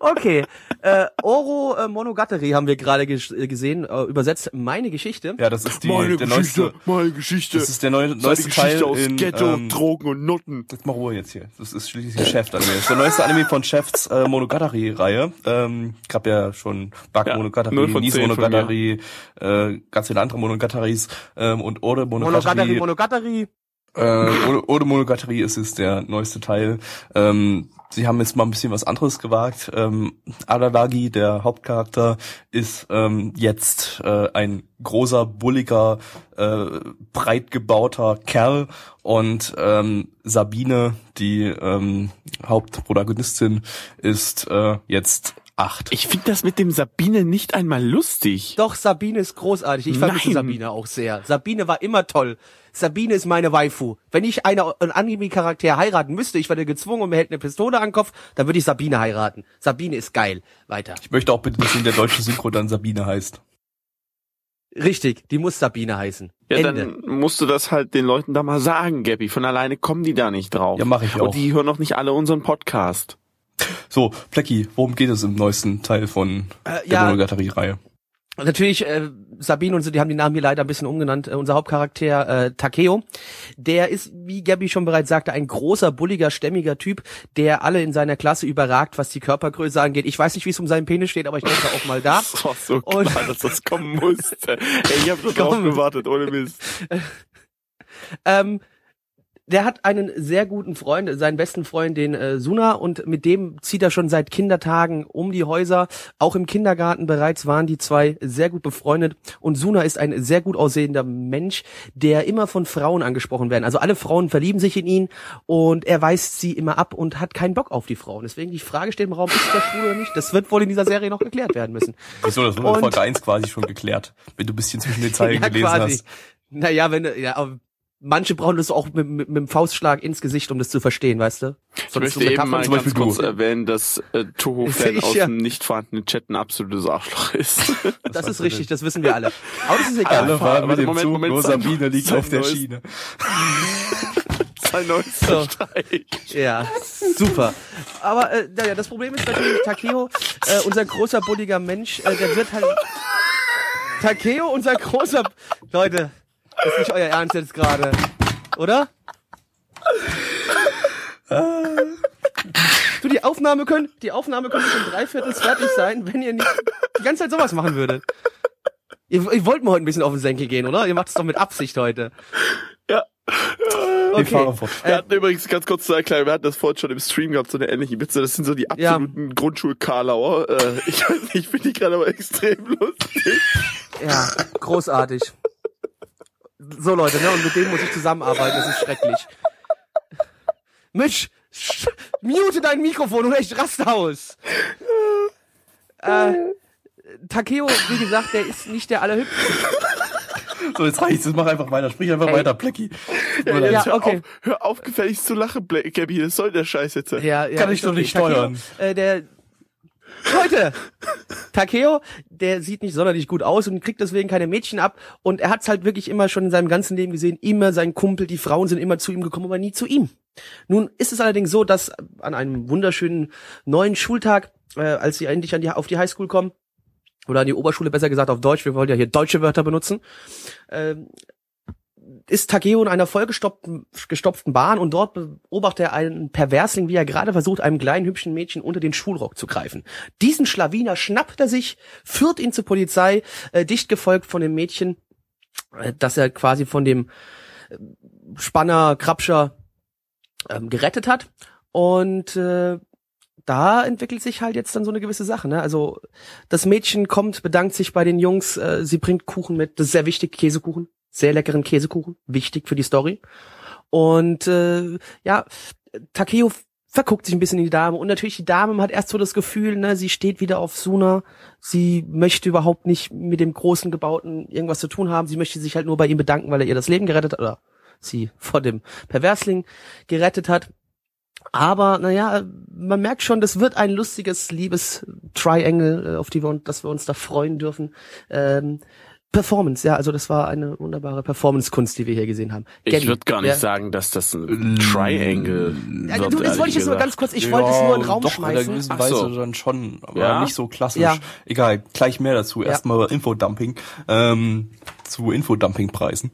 Okay, äh, Oro äh, Monogatari haben wir gerade ges äh, gesehen, äh, übersetzt meine Geschichte. Ja, das ist die, der neueste, meine Geschichte. das ist der neue, Seine neueste Teil Geschichte aus in, Ghetto, ähm, Drogen und Nutten. Jetzt mal Ruhe jetzt hier. Das ist schließlich Chef Anime. Das ist der neueste Anime von Chefs äh, Monogatari-Reihe. Ähm, gab ja schon Bug Ja, Monogatari, Nies Monogatari, äh, ganz viele andere Monogatari's ähm, und Ode Monogatari, Monogatari. Monogatari. Äh, Ode, Monogatari ist es der neueste Teil. Ähm, sie haben jetzt mal ein bisschen was anderes gewagt. Ähm, Adalagi, der Hauptcharakter, ist ähm, jetzt äh, ein großer, bulliger, äh, breit gebauter Kerl und ähm, Sabine, die ähm, Hauptprotagonistin, ist äh, jetzt acht. Ich finde das mit dem Sabine nicht einmal lustig. Doch, Sabine ist großartig. Ich vermisse Nein. Sabine auch sehr. Sabine war immer toll. Sabine ist meine Waifu. Wenn ich eine, einen Anime-Charakter heiraten müsste, ich werde gezwungen und mir hält eine Pistole an den Kopf, dann würde ich Sabine heiraten. Sabine ist geil. Weiter. Ich möchte auch bitte, dass in der deutschen Synchro dann Sabine heißt. Richtig, die muss Sabine heißen. Ja, Ende. dann musst du das halt den Leuten da mal sagen, Gabby. Von alleine kommen die da nicht drauf. Ja, mach ich auch. Und die hören noch nicht alle unseren Podcast. So, Plecki, worum geht es im neuesten Teil von Äh, der ja. Monogatari-Reihe? Natürlich, äh, Sabine und so, die haben die Namen hier leider ein bisschen umgenannt. Äh, unser Hauptcharakter äh, Takeo, der ist, wie Gabby schon bereits sagte, ein großer, bulliger, stämmiger Typ, der alle in seiner Klasse überragt, was die Körpergröße angeht. Ich weiß nicht, wie es um seinen Penis steht, aber ich denke auch mal da. (laughs) War so klar, Und- dass das kommen musste. Ey, ich hab so drauf (laughs) gewartet, ohne Mist. (laughs) Ähm, der hat einen sehr guten Freund, seinen besten Freund, den äh, Suna, und mit dem zieht er schon seit Kindertagen um die Häuser. Auch im Kindergarten bereits waren die zwei sehr gut befreundet. Und Suna ist ein sehr gut aussehender Mensch, der immer von Frauen angesprochen werden. Also alle Frauen verlieben sich in ihn und er weist sie immer ab und hat keinen Bock auf die Frauen. Deswegen die Frage steht im Raum, ist der schwul oder nicht? Das wird wohl in dieser Serie noch geklärt werden müssen. Wieso, das wurde in Folge 1 quasi schon geklärt, wenn du ein bisschen zwischen den (laughs) Zeilen ja, gelesen quasi. hast. Naja, wenn du, ja, manche brauchen das auch mit, mit, mit dem Faustschlag ins Gesicht, um das zu verstehen, weißt du? Ich So, das möchte so eben mal zum ganz Beispiel kurz du. erwähnen, dass äh, Toho-Fan Ich, aus ja. dem nicht vorhandenen Chat ein absolutes Arschloch ist. Das (laughs) ist richtig, das wissen wir alle. Aber das ist egal. Alle fahren mit dem Moment, Zug, Moment, nur Sabine liegt auf der neues- Schiene. (laughs) Sein neuester Streich. Ja, super. Aber äh, naja, das Problem ist natürlich, Takeo, äh, unser großer, bulliger Mensch, äh, der wird halt... Takeo, unser großer... Leute, das ist nicht euer Ernst jetzt gerade, oder? Du, die Aufnahme können, die Aufnahme könnte schon dreiviertels fertig sein, wenn ihr nicht die ganze Zeit sowas machen würdet. Ihr, ihr wollt mir heute ein bisschen auf den Senkel gehen, oder? Ihr macht es doch mit Absicht heute. Ja. Wir fahren fort. Wir hatten übrigens ganz kurz zu erklären, wir hatten das vorhin schon im Stream gehabt, so eine ähnliche Witze. Das sind so die Ja. absoluten Grundschul-Karlauer. Äh, ich weiß nicht, ich finde die gerade aber extrem lustig. Ja, großartig. So Leute, ne? Und mit denen muss ich zusammenarbeiten, das ist schrecklich. Mitch, sch- mute dein Mikrofon oder ich raste aus. Äh, Takeo, wie gesagt, der ist nicht der allerhübschste. So, jetzt reicht's, jetzt mach einfach weiter, sprich einfach Ey. weiter, Plecki. Ja, Ja, hör, okay. auf, hör auf, gefälligst zu lachen, Gabby. Das soll der Scheiß jetzt. Ja, ja, Kann ich doch okay. nicht Takeo, steuern. Äh, der Leute, Takeo, der sieht nicht sonderlich gut aus und kriegt deswegen keine Mädchen ab. Und er hat's halt wirklich immer schon in seinem ganzen Leben gesehen. Immer sein Kumpel, die Frauen sind immer zu ihm gekommen, aber nie zu ihm. Nun ist es allerdings so, dass an einem wunderschönen neuen Schultag, äh, als sie endlich an die, auf die Highschool kommen, oder an die Oberschule besser gesagt auf Deutsch, wir wollen ja hier deutsche Wörter benutzen, ähm, ist Takeo in einer vollgestopften gestopften Bahn und dort beobachtet er einen Perversling, wie er gerade versucht, einem kleinen hübschen Mädchen unter den Schulrock zu greifen. Diesen Schlawiner schnappt er sich, führt ihn zur Polizei, äh, dicht gefolgt von dem Mädchen, äh, das er quasi von dem äh, Spanner Krabscher ähm, gerettet hat. Und äh, da entwickelt sich halt jetzt dann so eine gewisse Sache. Ne? Also das Mädchen kommt, bedankt sich bei den Jungs, äh, sie bringt Kuchen mit, das ist sehr wichtig, Käsekuchen, sehr leckeren Käsekuchen, wichtig für die Story. Und äh, ja, Takeo verguckt sich ein bisschen in die Dame und natürlich die Dame hat erst so das Gefühl, ne, sie steht wieder auf Suna, sie möchte überhaupt nicht mit dem großen Gebauten irgendwas zu tun haben, sie möchte sich halt nur bei ihm bedanken, weil er ihr das Leben gerettet hat oder sie (laughs) vor dem Perversling gerettet hat. Aber naja, man merkt schon, das wird ein lustiges Liebes-Triangle, äh, auf die wir uns, dass wir uns da freuen dürfen. Ähm, Performance, ja, also das war eine wunderbare Performance-Kunst, die wir hier gesehen haben. Ich würde gar nicht wer- sagen, dass das ein Triangle Ja, wird. du, das wollte ich jetzt nur ganz kurz, ich wollte es nur in den Raum doch, schmeißen. in Ach Weise so. dann schon, aber Ja? nicht so klassisch. Ja. Egal, gleich mehr dazu. Ja. Erstmal Infodumping. Ähm, zu Infodumpingpreisen.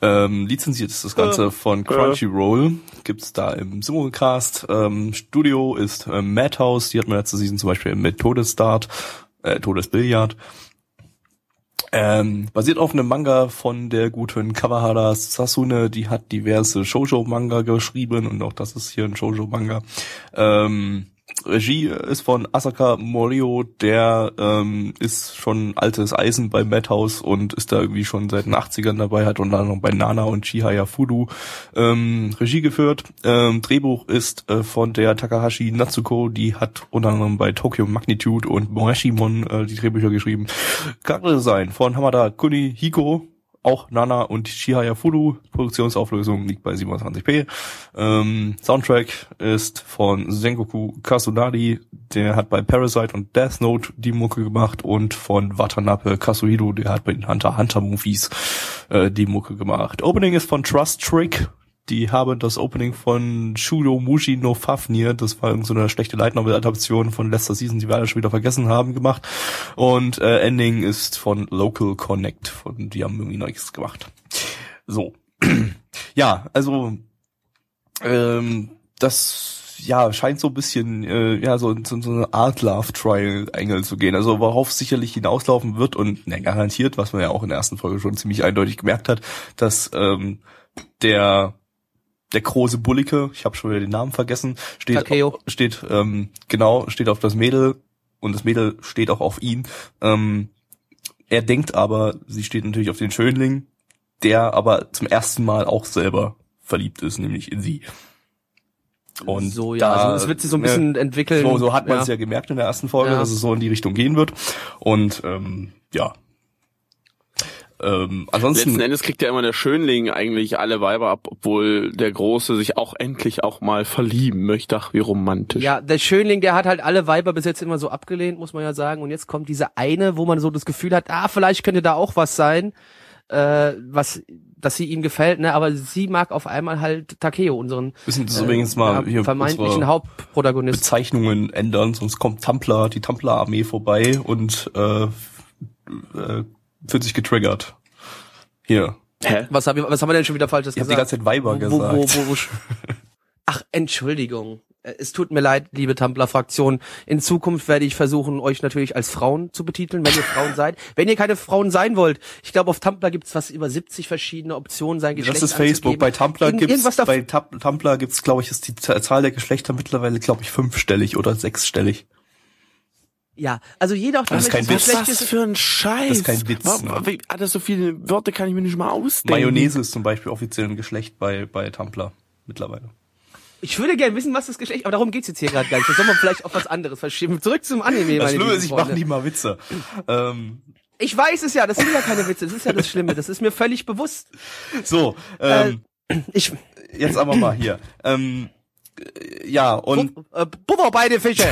Ähm, lizenziert ist das Ganze von Crunchyroll. Gibt's da im Simulcast. Ähm, Studio ist äh, Madhouse. Die hat man letzte Season zum Beispiel mit Todesstart, äh, Todesbillard. Ähm, basiert auf einem Manga von der guten Kawahara Sasune, die hat diverse Shoujo-Manga geschrieben und auch das ist hier ein Shoujo-Manga. Ähm, Regie ist von Asaka Morio, der ähm, ist schon altes Eisen bei Madhouse und ist da irgendwie schon seit den 80ern dabei, hat unter anderem bei Nana und Chihaya Fudu ähm, Regie geführt. Ähm, Drehbuch ist äh, von der Takahashi Natsuko, die hat unter anderem bei Tokyo Magnitude und Morashimon äh, die Drehbücher geschrieben. Charakterdesign von Hamada Kunihiko, auch Nana und Shihaya Fudu. Produktionsauflösung liegt bei 27p. Ähm, Soundtrack ist von Sengoku Kasunari. Der hat bei Parasite und Death Note die Mucke gemacht und von Watanabe Kasuhiro, der hat bei den Hunter Hunter Movies äh, die Mucke gemacht. Opening ist von Trust Trick. Die haben das Opening von Shudo Mushi no Fafnir, das war irgendeine so eine schlechte Light Novel Adaption von letzter Season, die wir alle schon wieder vergessen haben, gemacht. Und äh, Ending ist von Local Connect, von die haben irgendwie nichts gemacht. So. (clears throat) ja, also ähm, das ja scheint so ein bisschen äh, ja so, so, so eine Art Love Triangle zu gehen. Also worauf sicherlich hinauslaufen wird und ne, garantiert, was man ja auch in der ersten Folge schon ziemlich eindeutig gemerkt hat, dass ähm, der der große Bullige, ich habe schon wieder den Namen vergessen, steht Takeo. steht ähm, genau steht auf das Mädel und das Mädel steht auch auf ihn. Ähm, er denkt aber, sie steht natürlich auf den Schönling, der aber zum ersten Mal auch selber verliebt ist, nämlich in sie. Und so, ja, da, also es wird sich so ein bisschen ne, entwickeln. So, so hat man ja. es ja gemerkt in der ersten Folge, Ja. dass es so in die Richtung gehen wird. Und ähm, ja. Ähm, ansonsten Letzten Endes kriegt ja immer der Schönling eigentlich alle Weiber ab, obwohl der Große sich auch endlich auch mal verlieben möchte. Ach, wie romantisch. Ja, der Schönling, der hat halt alle Weiber bis jetzt immer so abgelehnt, muss man ja sagen. Und jetzt kommt diese eine, wo man so das Gefühl hat, ah, vielleicht könnte da auch was sein, äh, was, dass sie ihm gefällt, ne? Aber sie mag auf einmal halt Takeo, unseren müssen das übrigens mal ja, hier vermeintlichen Hauptprotagonisten. Bezeichnungen ändern, sonst kommt Tampler, die Tampler-Armee vorbei und äh, äh, wird sich getriggert. Hier. Hä? Was, hab ich, was haben wir denn schon wieder falsches Ich habe die gesagt? ganze Zeit Weiber wo, gesagt. wo, wo, wo, (laughs) Ach, Entschuldigung. Äh, Es tut mir leid, liebe Tumblr-Fraktion. In Zukunft werde ich versuchen, euch natürlich als Frauen zu betiteln, wenn ihr Frauen seid. (laughs) Wenn ihr keine Frauen sein wollt, ich glaube, auf Tumblr gibt es was über 70 verschiedene Optionen, sein Geschlecht das ist Facebook. Bei Tumblr Irgend- gibt's, bei Tum- Tumblr gibt's, glaube ich, ist die Zahl der Geschlechter mittlerweile, glaube ich, fünfstellig oder sechsstellig. Ja, also jeder auch Das ist kein Witz. Was ist. für ein Scheiß. Das ist kein Witz, Wa- ne? Alter, so viele Wörter kann ich mir nicht mal ausdenken. Mayonnaise ist zum Beispiel offiziell ein Geschlecht bei, bei Tumblr mittlerweile. Ich würde gerne wissen, was das Geschlecht, aber darum geht's jetzt hier gerade gar nicht. Das soll man vielleicht auf was anderes verschieben. Zurück zum Anime, Das meine Schlimme lieben ist, ich mache nie mal Witze. Ähm, Ich weiß es ja, das sind ja keine Witze, das ist ja das Schlimme, das ist mir völlig bewusst. so, ähm, Ich, jetzt aber mal hier. Ähm, äh, ja, und äh, beide Fische.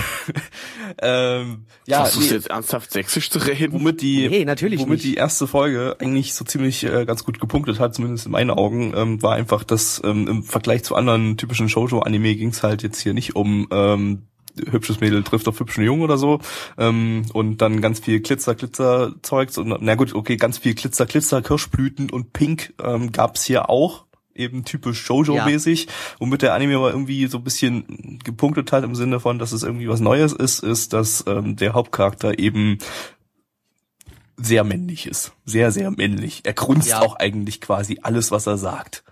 (laughs) ähm, ja, Hast du nee, jetzt ernsthaft sächsisch zu reden? womit die, Nee, natürlich womit nicht. die erste Folge eigentlich so ziemlich äh, ganz gut gepunktet hat, zumindest in meinen Augen, ähm, war einfach, dass ähm, im Vergleich zu anderen typischen Shoujo-Anime ging es halt jetzt hier nicht um ähm, hübsches Mädel trifft auf hübschen Jungen oder so ähm, und dann ganz viel Glitzer, Glitzer Zeugs und na gut, okay, ganz viel Glitzer, Glitzer, Kirschblüten und Pink ähm, gab's hier auch eben typisch Shoujo-mäßig, womit der Anime aber irgendwie so ein bisschen gepunktet hat im Sinne von, dass es irgendwie was Neues ist, ist, dass ähm, der Hauptcharakter eben sehr männlich ist. Sehr, sehr männlich. Er grunzt Ja. auch eigentlich quasi alles, was er sagt.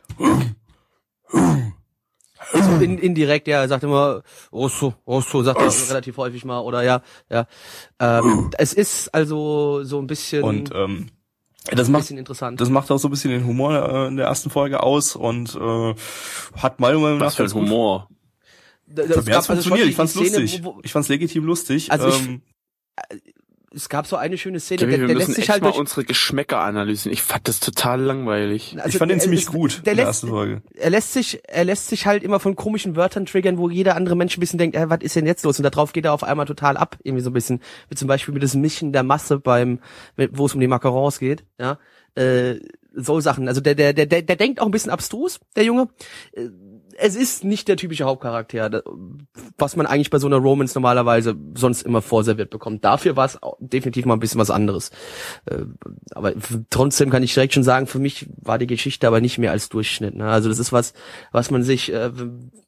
So in, indirekt, ja, er sagt immer, Rosso, Rosso, sagt er relativ häufig mal, oder ja, ja. Ähm, es ist also so ein bisschen, Und ähm, das ein macht bisschen interessant. das macht auch so ein bisschen den Humor äh, in der ersten Folge aus und äh, hat meiner Meinung nach Was für ein Humor. Da- Für es mich hat's gab also funktioniert. schon Ich fand's Szene, lustig. Wo, wo, Ich fand's legitim lustig. Also ich- ähm, es gab so eine schöne Szene, Kevin, der, wir der müssen lässt sich echt halt mal durch, unsere Geschmäcker analysieren. Ich fand das total langweilig. also ich fand den der- ziemlich gut Der in der lässt, ersten Folge. er lässt sich, er lässt sich halt immer von komischen Wörtern triggern, wo jeder andere Mensch ein bisschen denkt, äh, was ist denn jetzt los? Und darauf geht er auf einmal total ab, irgendwie so ein bisschen, wie zum Beispiel mit diesem Mischen der Masse beim, wo es um die Macarons geht, ja, äh, so Sachen. Also der, der, der, der, der denkt auch ein bisschen abstrus, der Junge. Äh, Es ist nicht der typische Hauptcharakter, was man eigentlich bei so einer Romance normalerweise sonst immer vorserviert bekommt. Dafür war es definitiv mal ein bisschen was anderes. Äh, aber trotzdem kann ich direkt schon sagen, für mich war die Geschichte aber nicht mehr als Durchschnitt. Ne? Also das ist was, was man sich, äh,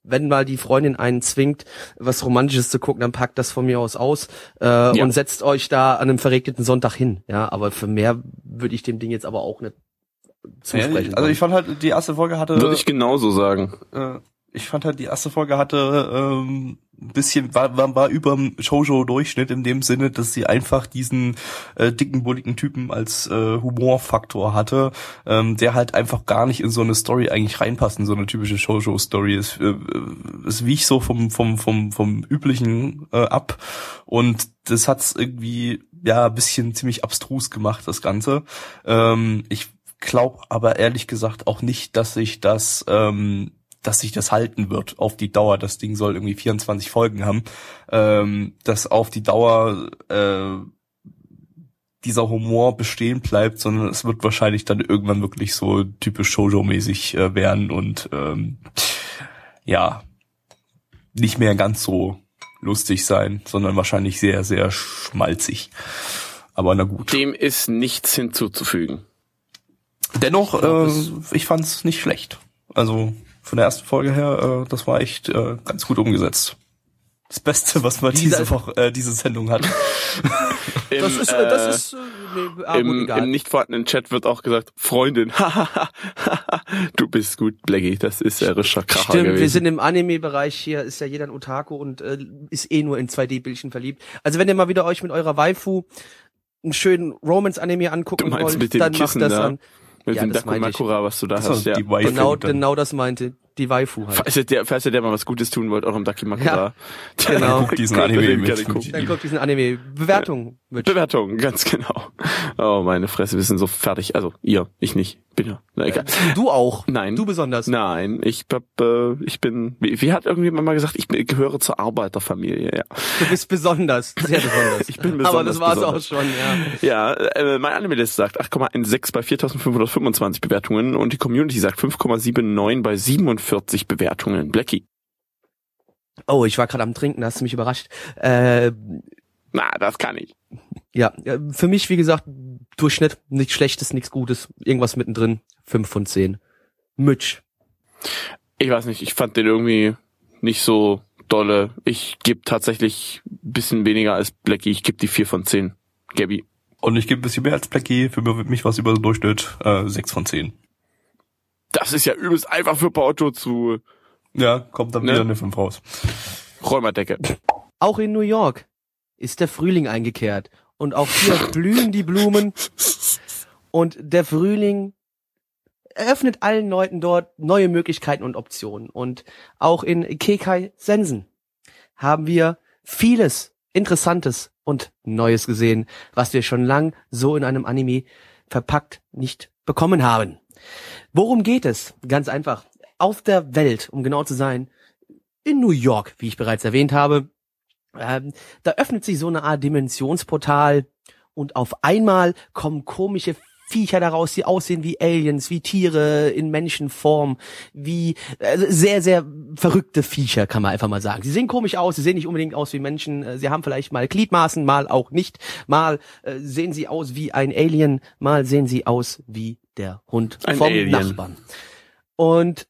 wenn mal die Freundin einen zwingt, was Romantisches zu gucken, dann packt das von mir aus aus äh, und setzt euch da an einem verregneten Sonntag hin. Ja, aber für mehr würde ich dem Ding jetzt aber auch nicht zusprechen. Ja, also ich fand halt, die erste Folge hatte Würde ich genauso sagen. äh, ich fand halt, die erste Folge hatte ähm, ein bisschen, war, war, war über dem Shoujo-Durchschnitt in dem Sinne, dass sie einfach diesen äh, dicken, bulligen Typen als äh, Humorfaktor hatte, ähm, der halt einfach gar nicht in so eine Story eigentlich reinpasst, in so eine typische Shoujo-Story. Es, äh, es wich so vom, vom, vom, vom Üblichen äh, ab und das hat's irgendwie, ja, ein bisschen ziemlich abstrus gemacht, das Ganze. Ähm, ich glaube aber ehrlich gesagt auch nicht, dass sich das, ähm, dass sich das halten wird auf die Dauer. Das Ding soll irgendwie 24 Folgen haben. Ähm, dass auf die Dauer äh, dieser Humor bestehen bleibt, sondern es wird wahrscheinlich dann irgendwann wirklich so typisch Shoujo-mäßig äh, werden und ähm, ja, nicht mehr ganz so lustig sein, sondern wahrscheinlich sehr, sehr schmalzig. Aber na gut. Dem ist nichts hinzuzufügen. Dennoch, äh, ich fand's nicht schlecht. Also von der ersten Folge her, äh, das war echt äh, ganz gut umgesetzt. Das Beste, was man Dieser- diese Woche, äh, diese Sendung hat. (laughs) Im, Das ist, äh, das ist, äh, nee, ah, gut, Im, egal. Im nicht vorhandenen Chat wird auch gesagt, Freundin, (laughs) du bist gut, Blackie, das ist der rischer Kracher Stimmt, gewesen. wir sind im Anime-Bereich hier, ist ja jeder ein Otaku und äh, ist eh nur in 2D-Bildchen verliebt. Also wenn ihr mal wieder euch mit eurer Waifu einen schönen Romance-Anime angucken wollt, dann Kissen macht das da? an. Mit Ja, dem das meinte ich. Dakumakura, was du da Das hast, ja. Genau, genau das meinte die Waifu halt. Falls ihr, der, falls ihr der mal was Gutes tun wollt, auch im Dakimakura. Ja, (laughs) genau. Guckt diesen Anime den mit gucken. Dann guckt diesen Anime. Bewertung. Mitch. Bewertung, ganz genau. Oh, meine Fresse, wir sind so fertig. Also, ihr, ich nicht. Bin ja. Na, egal. Du auch. Nein. Du besonders. Nein, ich hab, äh, ich bin, wie, wie hat irgendjemand mal gesagt, ich gehöre zur Arbeiterfamilie, ja. Du bist besonders. Sehr (laughs) besonders. Ich bin Aber besonders das war's besonders. auch schon, ja. Ja, äh, mein Anime-List sagt 8,16 bei 4525 Bewertungen und die Community sagt 5,79 bei 47 Bewertungen. Blackie. Oh, ich war gerade am Trinken, hast du mich überrascht. Äh, Na, das kann ich. ja, ja, für mich, wie gesagt, Durchschnitt, nichts Schlechtes, nichts Gutes, irgendwas mittendrin. Fünf von zehn. Mitch. Ich weiß nicht, ich fand den irgendwie nicht so dolle. Ich gebe tatsächlich ein bisschen weniger als Blackie. Ich gebe die 4 von 10. Gabby. Und ich gebe ein bisschen mehr als Blackie, für mich was über den Durchschnitt, äh, 6 von 10. Das ist ja übelst einfach für Pauto zu Ja, kommt dann Ne? wieder eine 5 raus. Räumerdecke. Auch in New York ist der Frühling eingekehrt. Und auch hier (laughs) blühen die Blumen. Und der Frühling eröffnet allen Leuten dort neue Möglichkeiten und Optionen. Und auch in Kekai Sensen haben wir vieles Interessantes und Neues gesehen, was wir schon lang so in einem Anime verpackt nicht bekommen haben. Worum geht es? Ganz einfach. Auf der Welt, um genau zu sein, in New York, wie ich bereits erwähnt habe, ähm, da öffnet sich so eine Art Dimensionsportal und auf einmal kommen komische Viecher daraus, die aussehen wie Aliens, wie Tiere in Menschenform, wie also sehr, sehr verrückte Viecher, kann man einfach mal sagen. Sie sehen komisch aus, sie sehen nicht unbedingt aus wie Menschen, äh, sie haben vielleicht mal Gliedmaßen, mal auch nicht, mal äh, sehen sie aus wie ein Alien, mal sehen sie aus wie der Hund Ein vom Alien. Nachbarn. Und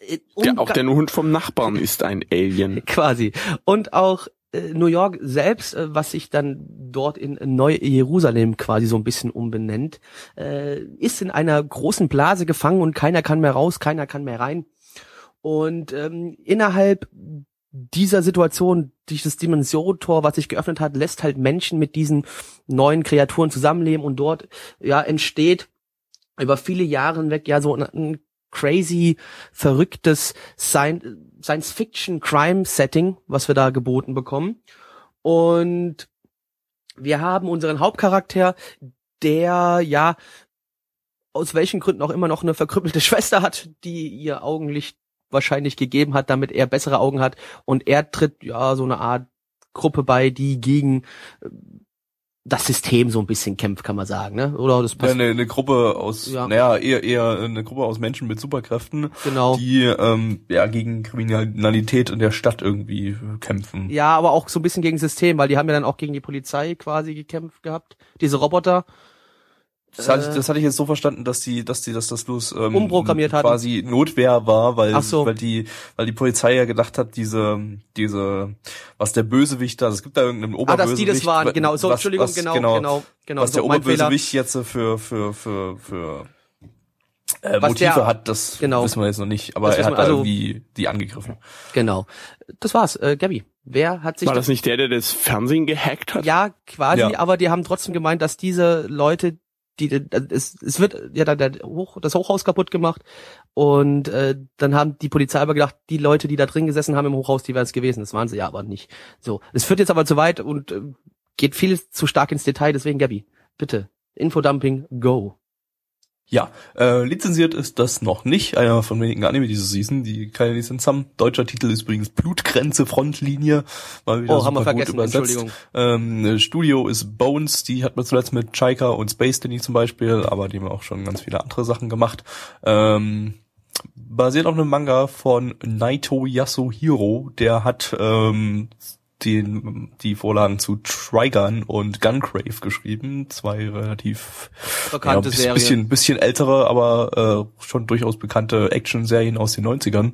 äh, Ja, auch ga- der Hund vom Nachbarn (laughs) ist ein Alien. quasi. Und auch äh, New York selbst, äh, was sich dann dort in Neu-Jerusalem quasi so ein bisschen umbenennt, äh, ist in einer großen Blase gefangen und keiner kann mehr raus, keiner kann mehr rein. Und ähm, innerhalb dieser Situation, dieses Dimensiontor, was sich geöffnet hat, lässt halt Menschen mit diesen neuen Kreaturen zusammenleben und dort ja entsteht über viele Jahre hinweg ja so ein, ein crazy, verrücktes Sci- Science-Fiction-Crime-Setting, was wir da geboten bekommen. Und wir haben unseren Hauptcharakter, der ja aus welchen Gründen auch immer noch eine verkrüppelte (laughs) Schwester hat, die ihr Augenlicht wahrscheinlich gegeben hat, damit er bessere Augen hat. Und er tritt ja so eine Art Gruppe bei, die gegen äh, das System so ein bisschen kämpft, kann man sagen, ne? Oder das Ja, passt eine, eine Gruppe aus, Ja. naja, eher, eher eine Gruppe aus Menschen mit Superkräften, genau. die ähm, ja gegen Kriminalität in der Stadt irgendwie kämpfen. Ja, aber auch so ein bisschen gegen System, weil die haben ja dann auch gegen die Polizei quasi gekämpft gehabt. Diese Roboter. Das, hatte ich, das hatte ich jetzt so verstanden, dass die, dass die, dass das bloß ähm, Umprogrammiert hatten. quasi Notwehr war, weil, so. weil die, weil die Polizei ja gedacht hat, diese, diese, was der Bösewicht da, es gibt da irgendeinen Ah, Oberbösewicht. dass die das waren, wa- genau. So, was- Entschuldigung, was, genau, genau, genau. was so der. Oberbösewicht jetzt für, für, für, für äh, Was Motive der- hat, das genau. wissen wir jetzt noch nicht, aber er hat also- irgendwie die angegriffen. Genau. Das war's. Äh, Gabby, wer hat sich War das nicht der, der das Fernsehen gehackt hat? Ja, quasi, Ja. aber die haben trotzdem gemeint, dass diese Leute, die es, es wird ja dann der Hoch, das Hochhaus kaputt gemacht und äh, dann haben die Polizei aber gedacht, die Leute, die da drin gesessen haben im Hochhaus, die wären es gewesen. Das waren sie ja aber nicht. So, es führt jetzt aber zu weit und äh, geht viel zu stark ins Detail. Deswegen, Gabby, bitte, Infodumping, go. Ja, äh, lizenziert ist das noch nicht. Einer von wenigen Anime diese Season, die keine Lizenz haben. Deutscher Titel ist übrigens Blutgrenze Frontlinie. Mal wieder Oh, haben wir vergessen, übersetzt. Entschuldigung. Ähm, Studio ist Bones, die hat man zuletzt mit Chaika und Space Danny zum Beispiel, aber die haben auch schon ganz viele andere Sachen gemacht. Ähm, basiert auf einem Manga von Naito Yasuhiro, der hat ähm, den, die Vorlagen zu Trigun und Gungrave geschrieben, zwei relativ Bekannte ja, bis- Serien. bisschen, bisschen ältere, aber äh, schon durchaus bekannte Action-Serien aus den 90ern.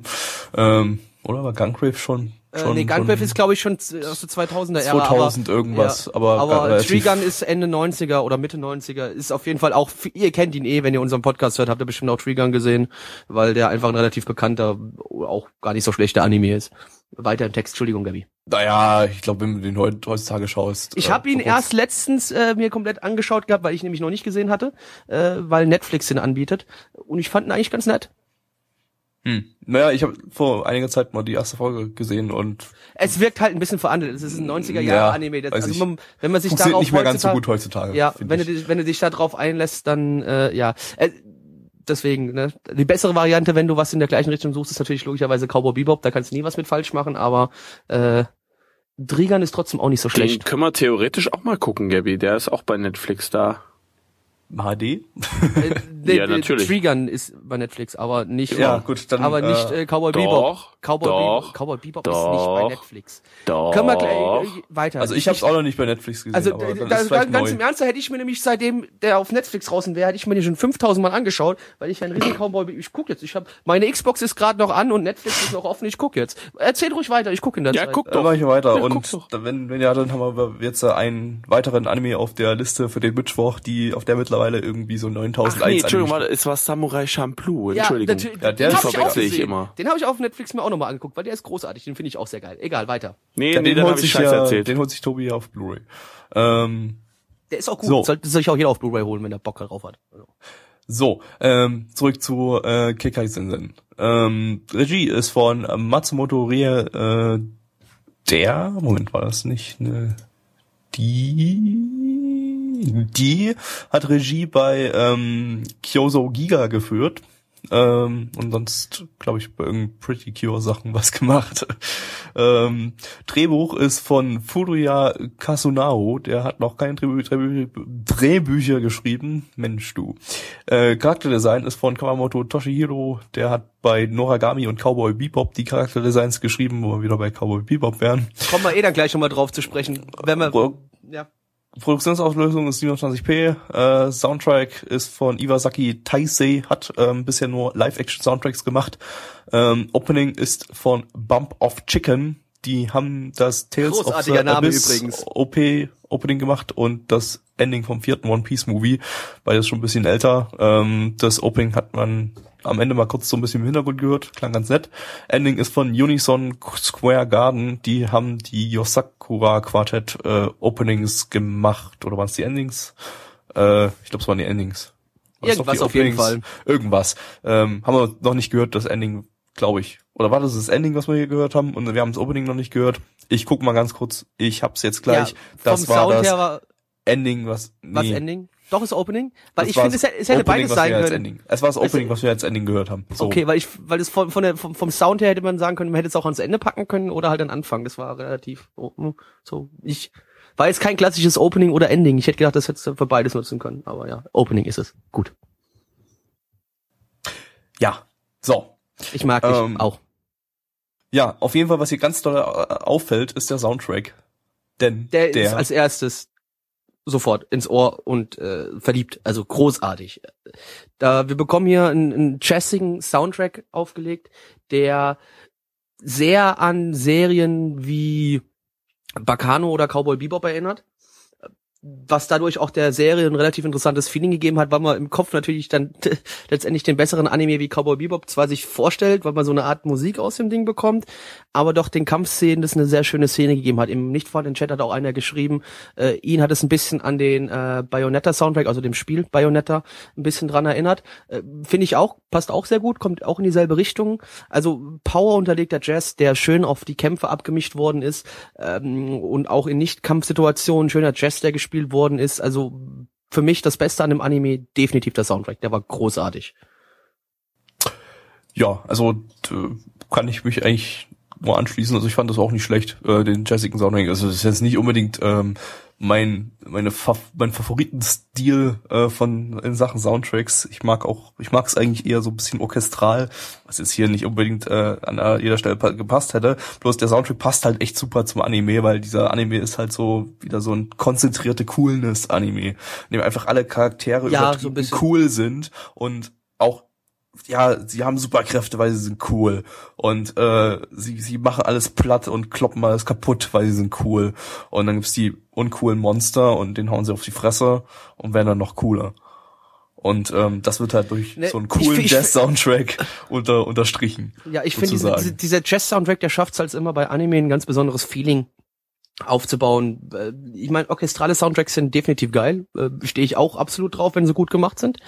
Ähm, oder war Gungrave schon? Äh, schon nee, Gungrave ist glaube ich schon aus der 2000er Ära. 2000 aber, irgendwas, ja, aber aber relativ- Trigun ist Ende 90er oder Mitte 90er, ist auf jeden Fall auch, ihr kennt ihn eh, wenn ihr unseren Podcast hört, habt ihr bestimmt auch Trigun gesehen, weil der einfach ein relativ bekannter, auch gar nicht so schlechter Anime ist. Weiter im Text, Entschuldigung, Gabi. Naja, ich glaube, wenn du den heut, heutzutage schaust. Ich äh, habe ihn erst letztens äh, mir komplett angeschaut gehabt, weil ich nämlich noch nicht gesehen hatte, äh, weil Netflix ihn anbietet. Und ich fand ihn eigentlich ganz nett. Hm. Naja, ich habe vor einiger Zeit mal die erste Folge gesehen und Es wirkt halt ein bisschen verandelt. Es ist ein 90er Ja, also man, wenn man sich darauf nicht mehr ganz so gut heutzutage. Ja, wenn du, dich- wenn du dich da drauf einlässt, dann äh, ja. Deswegen, ne? Die bessere Variante, wenn du was in der gleichen Richtung suchst, ist natürlich logischerweise Cowboy Bebop, da kannst du nie was mit falsch machen, aber äh, Drigan ist trotzdem auch nicht so Den schlecht. können wir theoretisch auch mal gucken, Gabby. Der ist auch bei Netflix da. HD? Äh, (laughs) Ja, natürlich. Trigun ist bei Netflix, aber nicht Ja, gut, dann, aber nicht äh, äh, Cowboy doch, Bebop. Cowboy doch, Bebop, Cowboy Bebop ist nicht bei doch. Netflix. Doch. Können wir gleich äh, weiter. Also ich habe es auch noch nicht bei Netflix gesehen, Also aber äh, dann da, ganz neu. im Ernst, da hätte ich mir nämlich seitdem der auf Netflix draußen wäre, hätte ich mir den schon 5000 Mal angeschaut, weil ich ein riesen (clears throat) Cowboy bin. Ich guck jetzt, ich habe meine Xbox ist gerade noch an und Netflix ist noch offen, ich guck jetzt. Erzähl ruhig weiter, ich gucke in der Ja, Zeit. guck Dann doch. mache ich weiter Ja, und doch. wenn, wenn ja, dann haben wir jetzt einen weiteren Anime auf der Liste für den Mittwoch, die auf der mittlerweile irgendwie so 9001 Ach nee, Entschuldigung, warte, es war Samurai Champloo. Ja, Entschuldigung. natürlich, Ja, der den ist hab ich auch verwechsel ich gesehen. immer. Den habe ich auf Netflix mir auch nochmal angeguckt, weil der ist großartig, den finde ich auch sehr geil. Egal, weiter. Nee, Ja, nee, den, holt habe ich sich Scheiße ja, erzählt. den holt sich Tobi ja auf Blu-ray. Ähm, Der ist auch gut, So. sollte sich auch jeder auf Blu-ray holen, wenn er Bock drauf hat. Also. So, ähm, zurück zu äh, Kekai Sensen. Ähm, Regie ist von Matsumoto Rie, äh, der, Moment, war das nicht eine, die, die hat Regie bei ähm, Kyoso Giga geführt. Ähm, und sonst, glaube ich, bei irgendeinen Pretty Cure Sachen was (laughs) gemacht. ähm, Drehbuch ist von Furuya Kasunao, der hat noch keine Drehbü Drehbü Drehbücher geschrieben. Mensch, du. Äh, Charakterdesign ist von Kawamoto Toshihiro, der hat bei Noragami und Cowboy Bebop die Charakterdesigns geschrieben, wo wir wieder bei Cowboy Bebop wären. Kommen wir eh dann gleich nochmal drauf zu sprechen, wenn wir, ja. Produktionsauflösung ist 27p. Äh, Soundtrack ist von Iwasaki Taisei, hat ähm, bisher nur Live-Action-Soundtracks gemacht. Ähm, Opening ist von Bump of Chicken. Die haben das Tales of the Großartiger Name Abyss übrigens. OP Opening gemacht und das Ending vom vierten One Piece Movie, beides schon ein bisschen älter. Ähm, das Opening hat man am Ende mal kurz so ein bisschen im Hintergrund gehört, klang ganz nett. Ending ist von Unison Square Garden, die haben die Yosakura Quartet äh, Openings gemacht oder waren es die Endings? Äh, ich glaube, es waren die Endings. Doch Irgendwas auf jeden Openings? Irgendwas. Ähm, haben wir noch nicht gehört, das Ending, glaube ich. Oder war das das Ending, was wir hier gehört haben? Und wir haben das Opening noch nicht gehört. Ich guck mal ganz kurz. Ich hab's jetzt gleich. ja, das war Sound das war, Ending, was. was nee, Ending? Doch, ist Opening? Weil das ich finde, es, es hätte beides was sein können. Es war das Opening, was wir als Ending gehört haben. So. Okay, weil ich, weil es von, von der, vom, vom Sound her hätte man sagen können, man hätte es auch ans Ende packen können oder halt an Anfang. Das war relativ so, hm, so ich war jetzt kein klassisches Opening oder Ending. Ich hätte gedacht, das hättest du für beides nutzen können. Aber ja, Opening ist es. Gut. Ja. So. Ich mag dich Ähm, auch. Ja, auf jeden Fall, was hier ganz doll äh, auffällt, ist der Soundtrack. Denn Der, der, ist als erstes sofort ins Ohr und äh, verliebt, also großartig. Da wir bekommen hier einen, einen jazzigen Soundtrack aufgelegt, der sehr an Serien wie Bacano oder Cowboy Bebop erinnert. Was dadurch auch der Serie ein relativ interessantes Feeling gegeben hat, weil man im Kopf natürlich dann (laughs) letztendlich den besseren Anime wie Cowboy Bebop zwar sich vorstellt, weil man so eine Art Musik aus dem Ding bekommt, aber doch den Kampfszenen das eine sehr schöne Szene gegeben hat. Im nicht vorhandenen Chat hat auch einer geschrieben, äh, ihn hat es ein bisschen an den äh, Bayonetta-Soundtrack, also dem Spiel Bayonetta, ein bisschen dran erinnert. Äh, Finde ich auch, passt auch sehr gut, kommt auch in dieselbe Richtung. Also Power unterlegter Jazz, der schön auf die Kämpfe abgemischt worden ist ähm, und auch in Nicht-Kampfsituationen schöner Jazz, der gespielt worden ist. Also für mich das Beste an dem Anime definitiv der Soundtrack. Der war großartig. Ja, also kann ich mich eigentlich nur anschließen. Also ich fand das auch nicht schlecht, äh, den jazzigen Soundtrack. Also das ist jetzt nicht unbedingt ähm, mein meine mein Favoritenstil äh, von in Sachen Soundtracks. Ich mag auch ich mag es eigentlich eher so ein bisschen orchestral, was jetzt hier nicht unbedingt äh, an jeder Stelle gepasst hätte. Bloß der Soundtrack passt halt echt super zum Anime, weil dieser Anime ist halt so wieder so ein konzentrierte Coolness Anime, in dem einfach alle Charaktere ja, so cool sind und auch ja, sie haben Superkräfte, weil sie sind cool. Und äh, sie, sie machen alles platt und kloppen alles kaputt, weil sie sind cool. Und dann gibt's die uncoolen Monster und den hauen sie auf die Fresse und werden dann noch cooler. Und ähm, das wird halt durch ne, so einen coolen Jazz-Soundtrack unter, unterstrichen. Ja, ich finde, diese, dieser Jazz-Soundtrack, der schafft es halt immer bei Anime ein ganz besonderes Feeling aufzubauen. Äh, ich meine, orchestrale Soundtracks sind definitiv geil. Äh, Stehe ich auch absolut drauf, wenn sie gut gemacht sind.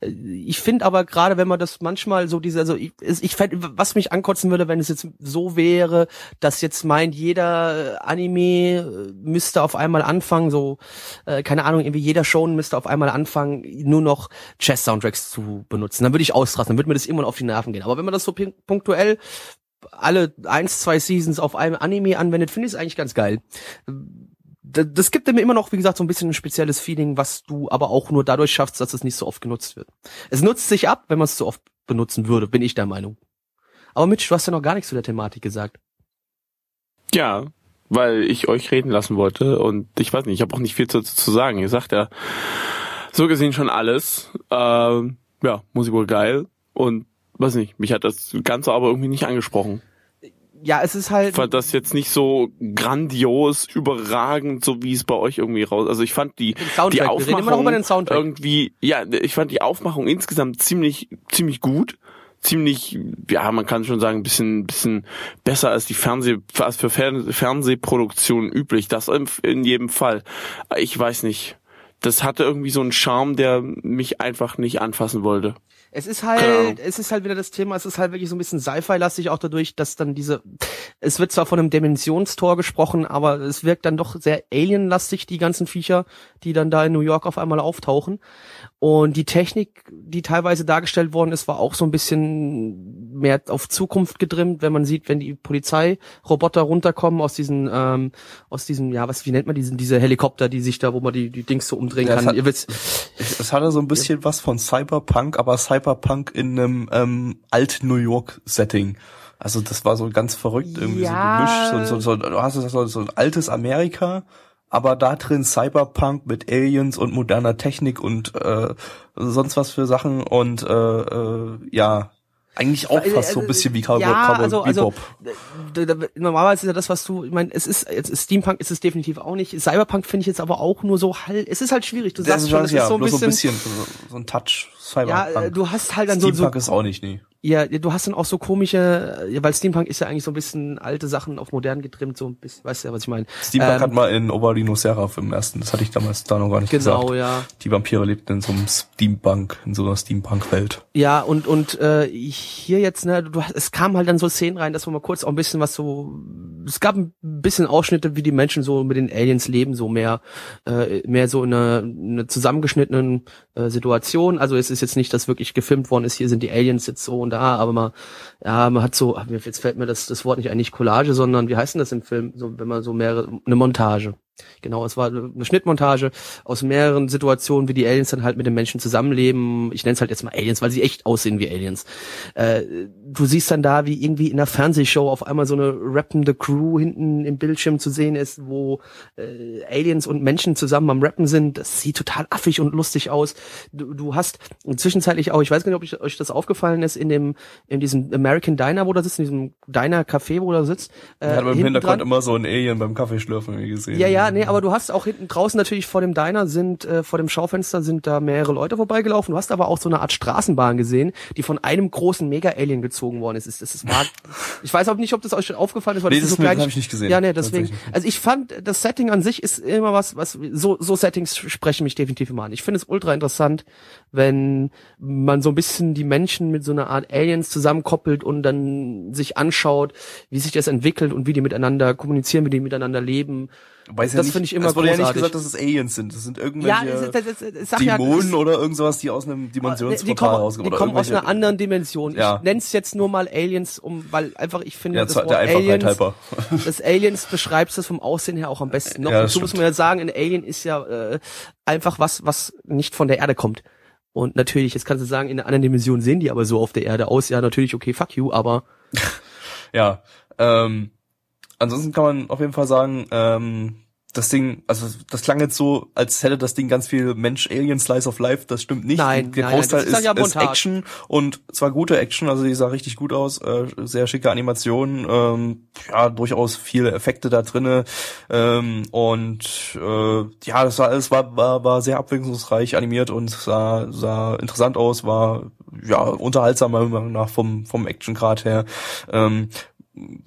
Äh, ich finde aber gerade, wenn man das manchmal so diese, also ich, ich fänd, was mich ankotzen würde, wenn es jetzt so wäre, dass jetzt meint, jeder Anime müsste auf einmal anfangen, so, keine Ahnung, irgendwie jeder Show müsste auf einmal anfangen, nur noch Jazz-Soundtracks zu benutzen. Dann würde ich ausrasten, dann würde mir das immer auf die Nerven gehen. Aber wenn man das so punktuell alle eins, zwei Seasons auf einem Anime anwendet, finde ich es eigentlich ganz geil. Das gibt mir immer noch, wie gesagt, so ein bisschen ein spezielles Feeling, was du aber auch nur dadurch schaffst, dass es nicht so oft genutzt wird. Es nutzt sich ab, wenn man es zu oft benutzen würde, bin ich der Meinung. Aber Mitch, du hast ja noch gar nichts zu der Thematik gesagt. Ja, weil ich euch reden lassen wollte und ich weiß nicht, ich habe auch nicht viel zu, zu sagen. Ihr sagt ja so gesehen schon alles. Ähm, ja, Musik wohl geil und weiß nicht, mich hat das Ganze aber irgendwie nicht angesprochen. Ja, es ist halt. Ich fand das jetzt nicht so grandios, überragend, so wie es bei euch irgendwie raus. Also ich fand die, die Aufmachung irgendwie, ja, ich fand die Aufmachung insgesamt ziemlich, ziemlich gut ziemlich, ja, man kann schon sagen, ein bisschen, bisschen besser als die Fernseh, als für Fernsehproduktion üblich. Das in jedem Fall. Ich weiß nicht. Das hatte irgendwie so einen Charme, der mich einfach nicht anfassen wollte. Es ist halt, es ist halt wieder das Thema, es ist halt wirklich so ein bisschen Sci-Fi-lastig auch dadurch, dass dann diese, es wird zwar von einem Dimensionstor gesprochen, aber es wirkt dann doch sehr Alien-lastig, die ganzen Viecher, die dann da in New York auf einmal auftauchen. Und die Technik, die teilweise dargestellt worden ist, war auch so ein bisschen mehr auf Zukunft getrimmt, wenn man sieht, wenn die Polizeiroboter runterkommen aus diesen, ähm, aus diesem, ja, was, wie nennt man diesen, diese Helikopter, die sich da, wo man die, die Dings so umdrehen ja, kann. Es, hat, Ihr es hatte so ein bisschen ja. was von Cyberpunk, aber Cyberpunk in einem ähm, Alt-New York-Setting. Also das war so ganz verrückt irgendwie ja. so gemischt. So, so, so, du hast so, so ein altes Amerika aber da drin Cyberpunk mit Aliens und moderner Technik und äh, sonst was für Sachen und äh, äh, ja, eigentlich auch fast so ein bisschen wie Cowboy, ja, Cowboy also, also, normalerweise ist ja das, was du, ich meine, es ist jetzt Steampunk ist es definitiv auch nicht. Cyberpunk finde ich jetzt aber auch nur so halt, es ist halt schwierig. Du sagst schon, es ja, ist so ein bisschen, so ein bisschen so ein Touch Cyberpunk. Ja, du hast halt dann Steampunk so, so ist auch nicht nie. Ja, du hast dann auch so komische, weil Steampunk ist ja eigentlich so ein bisschen alte Sachen auf modern getrimmt, so ein bisschen, weißt du ja, was ich meine. Steampunk ähm, hat mal in Oberlino Seraph im ersten, das hatte ich damals da noch gar nicht genau, gesagt. Genau, ja. Die Vampire lebten in so einem Steampunk, in so einer Steampunk-Welt. Ja, und und äh, hier jetzt, ne, du es kam halt dann so Szenen rein, dass wir mal kurz auch ein bisschen was so, es gab ein bisschen Ausschnitte, wie die Menschen so mit den Aliens leben, so mehr, äh, mehr so in einer, einer zusammengeschnittenen äh, Situation. Also es ist jetzt nicht, dass wirklich gefilmt worden ist, hier sind die Aliens jetzt so und da, aber man, ja, man hat so, jetzt fällt mir das, das Wort nicht eigentlich Collage, sondern wie heißt denn das im Film, so, wenn man so mehrere, eine Montage. Genau, es war eine Schnittmontage aus mehreren Situationen, wie die Aliens dann halt mit den Menschen zusammenleben. Ich nenne es halt jetzt mal Aliens, weil sie echt aussehen wie Aliens. Äh, du siehst dann da, wie irgendwie in einer Fernsehshow auf einmal so eine rappende Crew hinten im Bildschirm zu sehen ist, wo äh, Aliens und Menschen zusammen am Rappen sind. Das sieht total affig und lustig aus. Du, du hast zwischenzeitlich auch, ich weiß gar nicht, ob ich, euch das aufgefallen ist, in dem in diesem American Diner, wo da sitzt, in diesem Diner Café, wo da sitzt. Äh, hat man im Hintergrund dran, immer so ein Alien beim Kaffeeschlürfen gesehen. Ja, ja, nee, aber du hast auch hinten draußen natürlich vor dem Diner sind, äh, vor dem Schaufenster sind da mehrere Leute vorbeigelaufen. Du hast aber auch so eine Art Straßenbahn gesehen, die von einem großen Mega-Alien gezogen worden ist. Das, das war, ich weiß auch nicht, ob das euch schon aufgefallen ist, weil nee, das, das so habe ich nicht gesehen. Ja, nee, deswegen. Also ich fand, das Setting an sich ist immer was, was, so, so Settings sprechen mich definitiv immer an. Ich finde es ultra interessant, wenn man so ein bisschen die Menschen mit so einer Art Aliens zusammenkoppelt und dann sich anschaut, wie sich das entwickelt und wie die miteinander kommunizieren, wie die miteinander leben Weiß ja das nicht, finde ich immer es wurde ja nicht großartig. gesagt, dass es Aliens sind. Das sind Ja, irgendwelche das, das, das, das, ja, Dämonen das- oder irgendwas, die aus einem Dimensionsportal kommen, rauskommen. die oder kommen aus einer anderen Dimension. Ja. Ich nenn's jetzt nur mal Aliens, um, weil einfach ich finde, Ja, das Wort Aliens, halber. (laughs) das Aliens beschreibt es vom Aussehen her auch am besten. Noch Ja, dazu muss man ja sagen, ein Alien ist ja äh, einfach was, was nicht von der Erde kommt. Und natürlich, jetzt kannst du sagen, in einer anderen Dimension sehen die aber so auf der Erde aus. Ja, natürlich, okay, fuck you, aber (laughs) Ja, ähm, ansonsten kann man auf jeden Fall sagen, ähm, das Ding, also das klang jetzt so, als hätte das Ding ganz viel Mensch-Alien-Slice of Life, das stimmt nicht. Nein, Der nein, Großteil ist ist, ja ist. Action und zwar gute Action, also die sah richtig gut aus, äh, sehr schicke Animationen, ähm, ja, durchaus viele Effekte da drinne ähm, und äh, ja, das war alles war, war, war sehr abwechslungsreich animiert und sah, sah interessant aus, war ja unterhaltsam meiner Meinung nach vom, vom Actiongrad her. Ähm,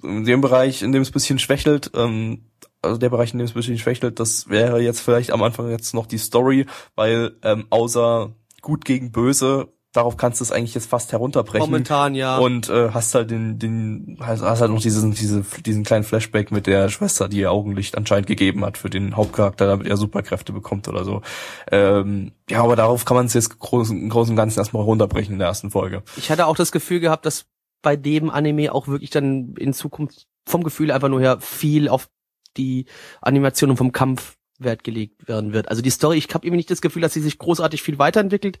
in dem Bereich, in dem es ein bisschen schwächelt, ähm, also der Bereich, in dem es ein bisschen schwächelt, das wäre jetzt vielleicht am Anfang jetzt noch die Story, weil ähm, außer gut gegen böse, darauf kannst du es eigentlich jetzt fast herunterbrechen. momentan ja. Und äh, hast halt den, den, hast, hast halt noch diesen, diese, diesen kleinen Flashback mit der Schwester, die ihr Augenlicht anscheinend gegeben hat für den Hauptcharakter, damit er Superkräfte bekommt oder so. Ähm, ja, aber darauf kann man es jetzt großen, im Großen und Ganzen erstmal runterbrechen in der ersten Folge. ich hatte auch das Gefühl gehabt, dass bei dem Anime auch wirklich dann in Zukunft vom Gefühl einfach nur her viel auf die Animation und vom Kampf Wert gelegt werden wird. Also die Story, ich habe irgendwie nicht das Gefühl, dass sie sich großartig viel weiterentwickelt.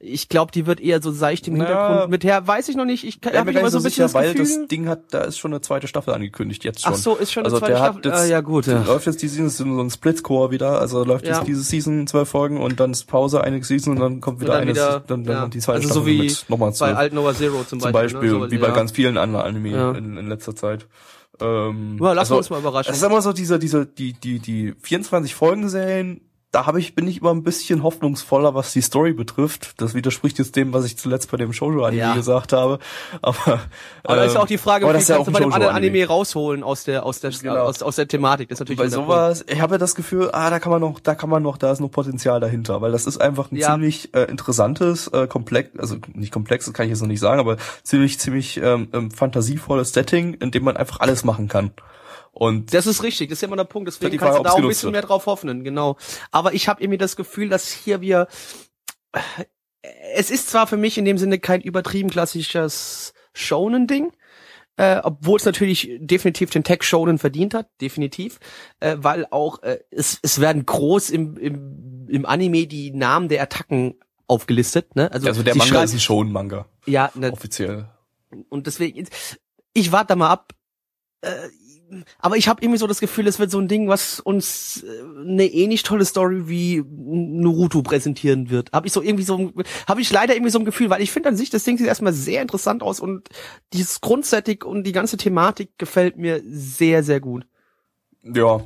Ich glaube, die wird eher so seicht im Na, Hintergrund mit her. Weiß ich noch nicht. Ich habe immer so ein so bisschen sicher, das weil Gefühl. das Ding hat, da ist schon eine zweite Staffel angekündigt, jetzt schon. Ach so, ist schon eine also zweite der Staffel. jetzt, ah, ja gut. Ja. läuft jetzt die Season, so ein Splitscore wieder, also läuft Ja. jetzt diese Season zwölf Folgen und dann ist Pause, eine Season und dann kommt wieder dann eine, wieder, dann, dann ja. die zweite also so Staffel wie mit nochmal bei zwölf. Alt Nova Zero zum, Zum Beispiel. Beispiel, ne? So, wie bei ganz vielen anderen Anime in, in letzter Zeit. Ähm, Ja, lassen also, wir uns mal überraschen. Es ist immer so diese, diese, die, die, die 24 Folgen-Serien, da habe ich, bin ich immer ein bisschen hoffnungsvoller, was die Story betrifft. Das widerspricht jetzt dem, was ich zuletzt bei dem Shoujo-Anime Ja. gesagt habe. Aber, Aber da ist ja auch die Frage, wie ist ja kannst du bei dem anderen. Anime rausholen aus der aus der Genau. aus, aus der Thematik. Das ist natürlich bei sowas, ich habe ja das Gefühl, ah, da kann man noch, da kann man noch, da ist noch Potenzial dahinter, weil das ist einfach ein Ja. ziemlich äh, interessantes, äh, komplex, also nicht komplex, das kann ich jetzt noch nicht sagen, aber ziemlich, ziemlich ähm, ähm, fantasievolles Setting, in dem man einfach alles machen kann. Und Das ist richtig, das ist ja immer der Punkt. Deswegen kannst Frage, du da auch ein bisschen wird. mehr drauf hoffen, genau. Aber ich habe irgendwie das Gefühl, dass hier wir es ist zwar für mich in dem Sinne kein übertrieben klassisches Shonen-Ding, äh, obwohl es natürlich definitiv den Tech Shonen verdient hat, definitiv, äh, weil auch äh, es, es werden groß im, im, im Anime die Namen der Attacken aufgelistet, ne? Also, also der Manga ist ein Shonen-Manga, ja, ne, offiziell. und deswegen, ich warte da mal ab. Äh, aber ich habe irgendwie so das Gefühl, es wird so ein Ding, was uns äh, eine ähnlich tolle Story wie Naruto präsentieren wird. Habe ich so irgendwie so, habe ich leider irgendwie so ein Gefühl, weil ich finde an sich das Ding sieht erstmal sehr interessant aus und dieses Grundsetting und die ganze Thematik gefällt mir sehr, sehr gut. Ja.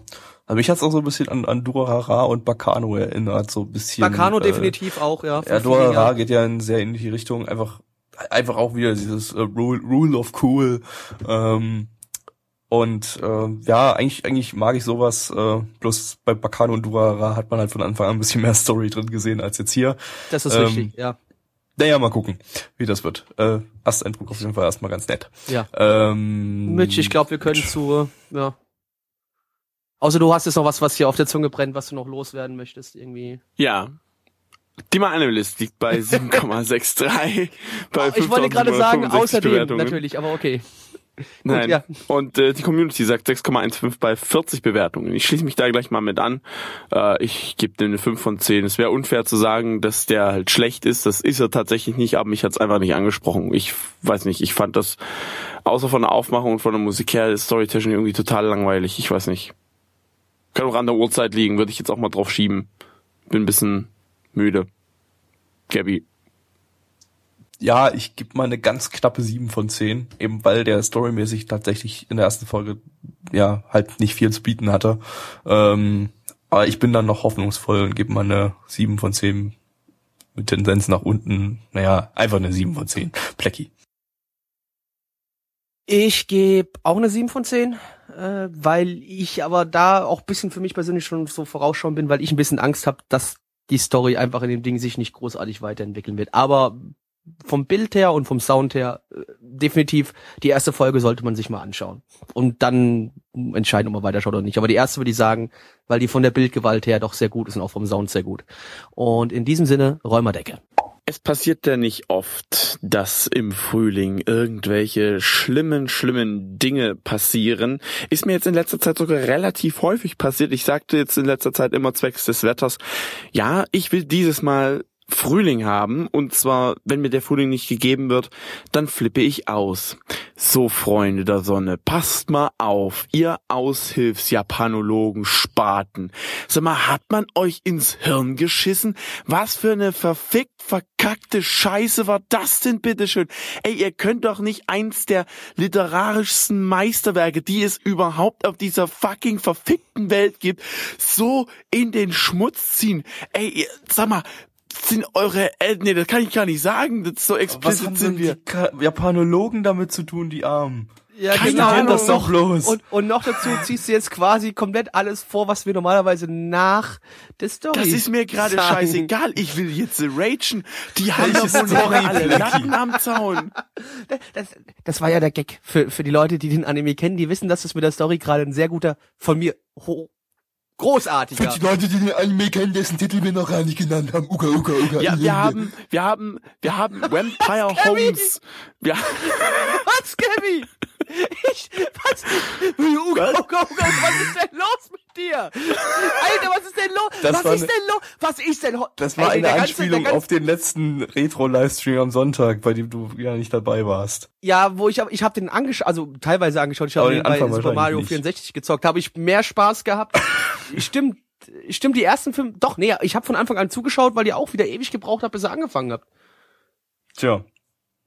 Also mich hat's auch so ein bisschen an, an Durahara und Bakano erinnert, so ein bisschen. Bakano äh, definitiv auch, ja. Ja, Durahara geht ja in sehr ähnliche Richtung, einfach, einfach auch wieder dieses äh, Rule, Rule of Cool, ähm, und äh, ja, eigentlich, eigentlich mag ich sowas. Äh, bloß bei Bakano und Durara hat man halt von Anfang an ein bisschen mehr (laughs) Story drin gesehen als jetzt hier. Das ist ähm, richtig, ja. Naja, mal gucken, wie das wird. Äh, Ersteindruck auf jeden Fall erstmal ganz nett. Ja. Ähm, Mitch, ich glaube, wir können zu, ja. Außer du hast jetzt noch was, was hier auf der Zunge brennt, was du noch loswerden möchtest, irgendwie. Ja. Die Analyst liegt bei (laughs) 7,63. bei ich wollte gerade sagen, 5.065 außerdem natürlich, aber okay. Nein. ja. Und äh, die Community sagt 6,15 bei 40 Bewertungen. Ich schließe mich da gleich mal mit an. Äh, ich gebe dem eine 5 von 10. Es wäre unfair zu sagen, dass der halt schlecht ist. Das ist er tatsächlich nicht, aber mich hat's einfach nicht angesprochen. Ich weiß nicht, ich fand das außer von der Aufmachung und von der Musik her, das Storytelling irgendwie total langweilig. Ich weiß nicht. Kann auch an der Uhrzeit liegen, würde ich jetzt auch mal drauf schieben. Bin ein bisschen müde. Gabby. Ja, ich gebe mal eine ganz knappe 7 von 10, eben weil der storymäßig tatsächlich in der ersten Folge ja halt nicht viel zu bieten hatte. Ähm, aber ich bin dann noch hoffnungsvoll und gebe mal eine 7 von 10 mit Tendenz nach unten. Naja, einfach eine 7 von 10. Plecki. Ich gebe auch eine 7 von 10, äh, weil ich aber da auch bisschen für mich persönlich schon so vorausschauen bin, weil ich ein bisschen Angst habe, dass die Story einfach in dem Ding sich nicht großartig weiterentwickeln wird. Aber vom Bild her und vom Sound her äh, definitiv die erste Folge sollte man sich mal anschauen und dann entscheiden, ob man weiterschaut oder nicht. Aber die erste würde ich sagen, weil die von der Bildgewalt her doch sehr gut ist und auch vom Sound sehr gut. Und in diesem Sinne Räumerdecke. Es passiert ja nicht oft, dass im Frühling irgendwelche schlimmen, schlimmen Dinge passieren. Ist mir jetzt in letzter Zeit sogar relativ häufig passiert. Ich sagte jetzt in letzter Zeit immer zwecks des Wetters, ja, ich will dieses Mal Frühling haben und zwar, wenn mir der Frühling nicht gegeben wird, dann flippe ich aus. So, Freunde der Sonne, passt mal auf, ihr Aushilfsjapanologen Spaten. Sag mal, hat man euch ins Hirn geschissen? Was für eine verfickt verkackte Scheiße war das denn bitteschön? Ey, ihr könnt doch nicht eins der literarischsten Meisterwerke, die es überhaupt auf dieser fucking verfickten Welt gibt, so in den Schmutz ziehen. Ey, ihr, sag mal, sind eure Eltern, nee, das kann ich gar nicht sagen, das ist so explizit sind wir. die Japanologen damit zu tun, die Armen? Ja, Keine genau. Ahnung. das doch bloß. Und, und noch dazu ziehst du jetzt quasi komplett alles vor, was wir normalerweise nach der Story Das ist mir gerade scheißegal, ich will jetzt ragen. Die haben doch wohl alle? Latten am Zaun. Das, das war ja der Gag für, für die Leute, die den Anime kennen, die wissen, dass das mit der Story gerade ein sehr guter, von mir ho großartiger. Für die Leute, die den Anime kennen, dessen Titel wir noch gar nicht genannt haben. Uga, uga, uga. Ja, wir haben, wir haben, wir haben (laughs) Vampire Homes. Wir, (laughs) Was, Gabby? Ich, was? Uga, uga, uga, was ist denn los dir? Alter, was ist denn los? Das was war ist ne- denn los? Was ist denn ho- Das war Ey, eine Anspielung ganze- auf den letzten Retro-Livestream am Sonntag, bei dem du ja nicht dabei warst. Ja, wo ich hab, ich habe den angeschaut, also teilweise angeschaut, ich habe den bei Super Mario nicht. 64 gezockt, habe ich mehr Spaß gehabt. (laughs) stimmt, stimmt die ersten Filme, doch, nee, ich habe von Anfang an zugeschaut, weil ihr auch wieder ewig gebraucht habt, bis ihr angefangen habt. Tja,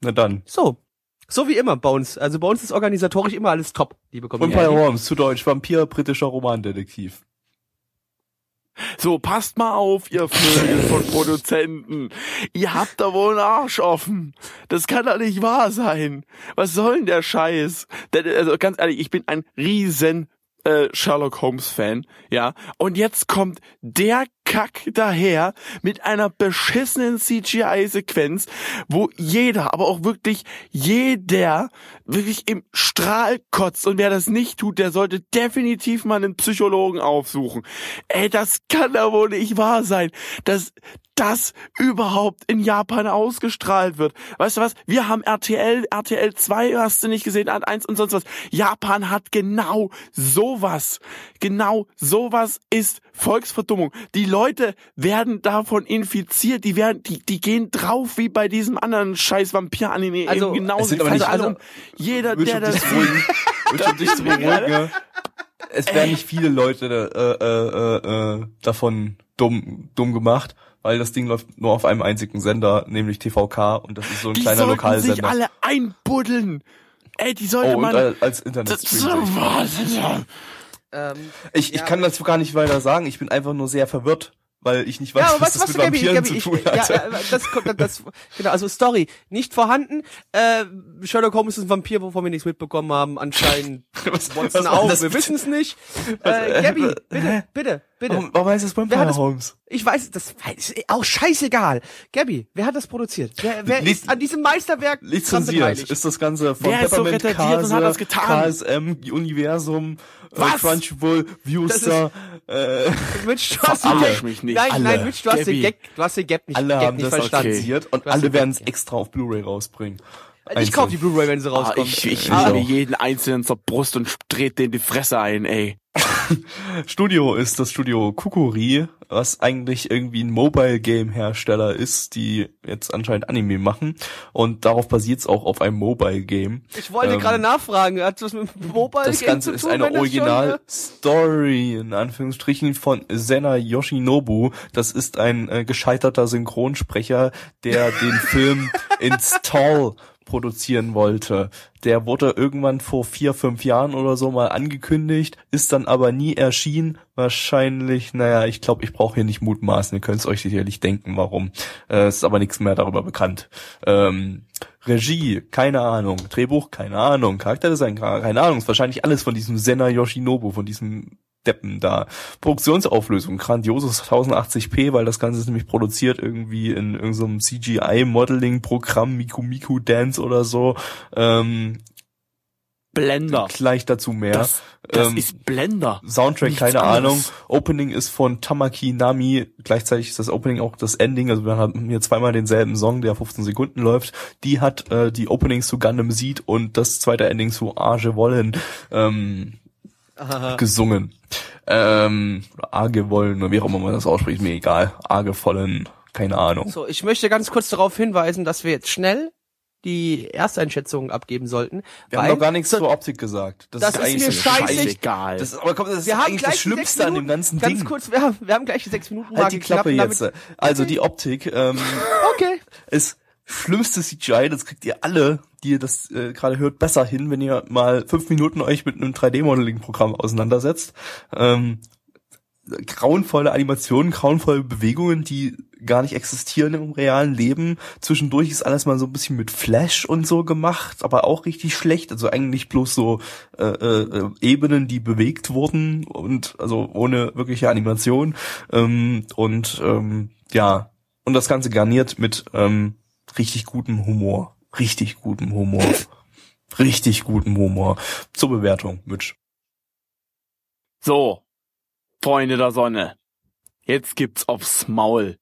na dann. So. So wie immer bei uns. Also bei uns ist organisatorisch immer alles top, liebe Vampire Community. Worms, zu Deutsch, Vampir, britischer Romandetektiv. so, passt mal auf, ihr Vögel von Produzenten. Ihr habt da wohl einen Arsch offen. Das kann doch nicht wahr sein. Was soll denn der Scheiß? Der- Also ganz ehrlich, ich bin ein riesen äh, Sherlock Holmes Fan, ja. Und jetzt kommt der Kack daher mit einer beschissenen CGI-Sequenz, wo jeder, aber auch wirklich jeder wirklich im Strahl kotzt. Und wer das nicht tut, der sollte definitiv mal einen Psychologen aufsuchen. Ey, das kann doch wohl nicht wahr sein, dass das überhaupt in Japan ausgestrahlt wird. Weißt du was? Wir haben RTL, RTL 2, hast du nicht gesehen, Art 1 und sonst was. Japan hat genau sowas. Genau sowas ist Volksverdummung. Die Leute werden davon infiziert, die werden, die, die gehen drauf wie bei diesem anderen scheiß Vampir-Anime. Also, eben genauso. es sind Die aber nicht- fallen alle also- um. Jeder, der das dich beruhigen. Beruhigen. Es werden nicht viele Leute äh, äh, äh, äh, davon dumm, dumm gemacht, weil das Ding läuft nur auf einem einzigen Sender, nämlich TVK, und das ist so ein die kleiner sollten sich Lokalsender. alle einbuddeln. Ey, die sollte oh, man... als Internetstream. Ähm, Ich, ich Ja, kann dazu gar nicht weiter sagen. Ich bin einfach nur sehr verwirrt, weil ich nicht weiß, ja, was du, das was mit du, Gabi, Vampiren Gabi, zu ich, tun hat. ja, das kommt, das, das, genau, also Story, nicht vorhanden, äh, Sherlock Holmes ist ein Vampir, wovon wir nichts mitbekommen haben, anscheinend (laughs) Was- Watson was auch, das wir wissen es nicht. Was, Äh, äh, Gabi, äh, bitte, bitte, bitte. Warum, warum heißt das Wer hat Vampire das- Holmes? Ich weiß, das ist auch scheißegal. Gabi, wer hat das produziert? Wer, wer Liz- ist an diesem Meisterwerk Lizenziert ist das Ganze von Wer ist so Peppermint hat das getan? KSM, Universum, äh, Was? Crunchyroll, Viewstar, äh, Mitch, du hast den mich nicht. nein, Alle. nein, Mitch, du hast den. Gag, du hast den Gag nicht, alle Gag haben nicht das verstanden. lizenziert und alle den werden es extra auf Blu-ray rausbringen. Ich kauf die Blu-ray, wenn sie Ah, rauskommt. ich ich Ah. nehme jeden einzelnen zur Brust und dreht den die Fresse ein, ey. Studio ist das Studio Kukuri, was eigentlich irgendwie ein Mobile Game Hersteller ist, die jetzt anscheinend Anime machen und darauf basiert es auch auf einem Mobile Game. Ich wollte Ähm, gerade nachfragen, hat das mit dem Mobile Das Game Ganze zu ist tun, eine das schon, Original äh, Story in Anführungsstrichen von Sena Yoshinobu. Das ist ein äh, gescheiterter Synchronsprecher, der den Film (laughs) Install produzieren wollte. Der wurde irgendwann vor vier, fünf Jahren oder so mal angekündigt, ist dann aber nie erschienen. Wahrscheinlich, naja, ich glaube, ich brauche hier nicht mutmaßen. Ihr könnt es euch sicherlich denken, warum. Äh, es ist aber nichts mehr darüber bekannt. Ähm, Regie, keine Ahnung. Drehbuch, keine Ahnung. Charakterdesign, keine Ahnung. Ist wahrscheinlich alles von diesem Sena Yoshinobu, von diesem Deppen da. Produktionsauflösung, grandioses 1080p, weil das Ganze ist nämlich produziert irgendwie in irgendeinem CGI-Modeling-Programm, Miku Miku Dance oder so. Ähm, Blender. gleich dazu mehr. Das, das Ähm, ist Blender. Soundtrack, Nichts keine anderes. Ahnung. Opening ist von Tamaki Nami. Gleichzeitig ist das Opening auch das Ending. Also wir haben hier zweimal denselben Song, der 15 Sekunden läuft. Die hat äh, die Openings zu Gundam Seed und das zweite Ending zu Arge Wollen ähm, gesungen. Ähm, oder Arge Wollen, oder wie auch immer man das ausspricht, mir egal. Arge Vollen, keine Ahnung. So, ich möchte ganz kurz darauf hinweisen, dass wir jetzt schnell die Ersteinschätzungen abgeben sollten. Wir haben noch gar nichts so, zur Optik gesagt. Das ist eigentlich mir. Scheißegal. Das ist, aber komm, das ist wir eigentlich das Schlimmste an dem ganzen ganz Ding. kurz, wir haben, wir haben gleich die sechs Minuten Halt die Klappe jetzt. Also die Optik ähm, (laughs) Okay. ist schlimmste CGI, das kriegt ihr alle, die ihr das äh, gerade hört, besser hin, wenn ihr mal fünf Minuten euch mit einem 3D-Modeling-Programm auseinandersetzt. Ähm, grauenvolle Animationen, grauenvolle Bewegungen, die gar nicht existieren im realen Leben. Zwischendurch ist alles mal so ein bisschen mit Flash und so gemacht, aber auch richtig schlecht. Also eigentlich bloß so äh, äh, Ebenen, die bewegt wurden und also ohne wirkliche Animation. Ähm, und ähm, ja, und das Ganze garniert mit ähm, richtig gutem Humor. Richtig gutem Humor. richtig gutem Humor. Zur Bewertung, Mitch. So, Freunde der Sonne. Jetzt gibt's aufs Maul.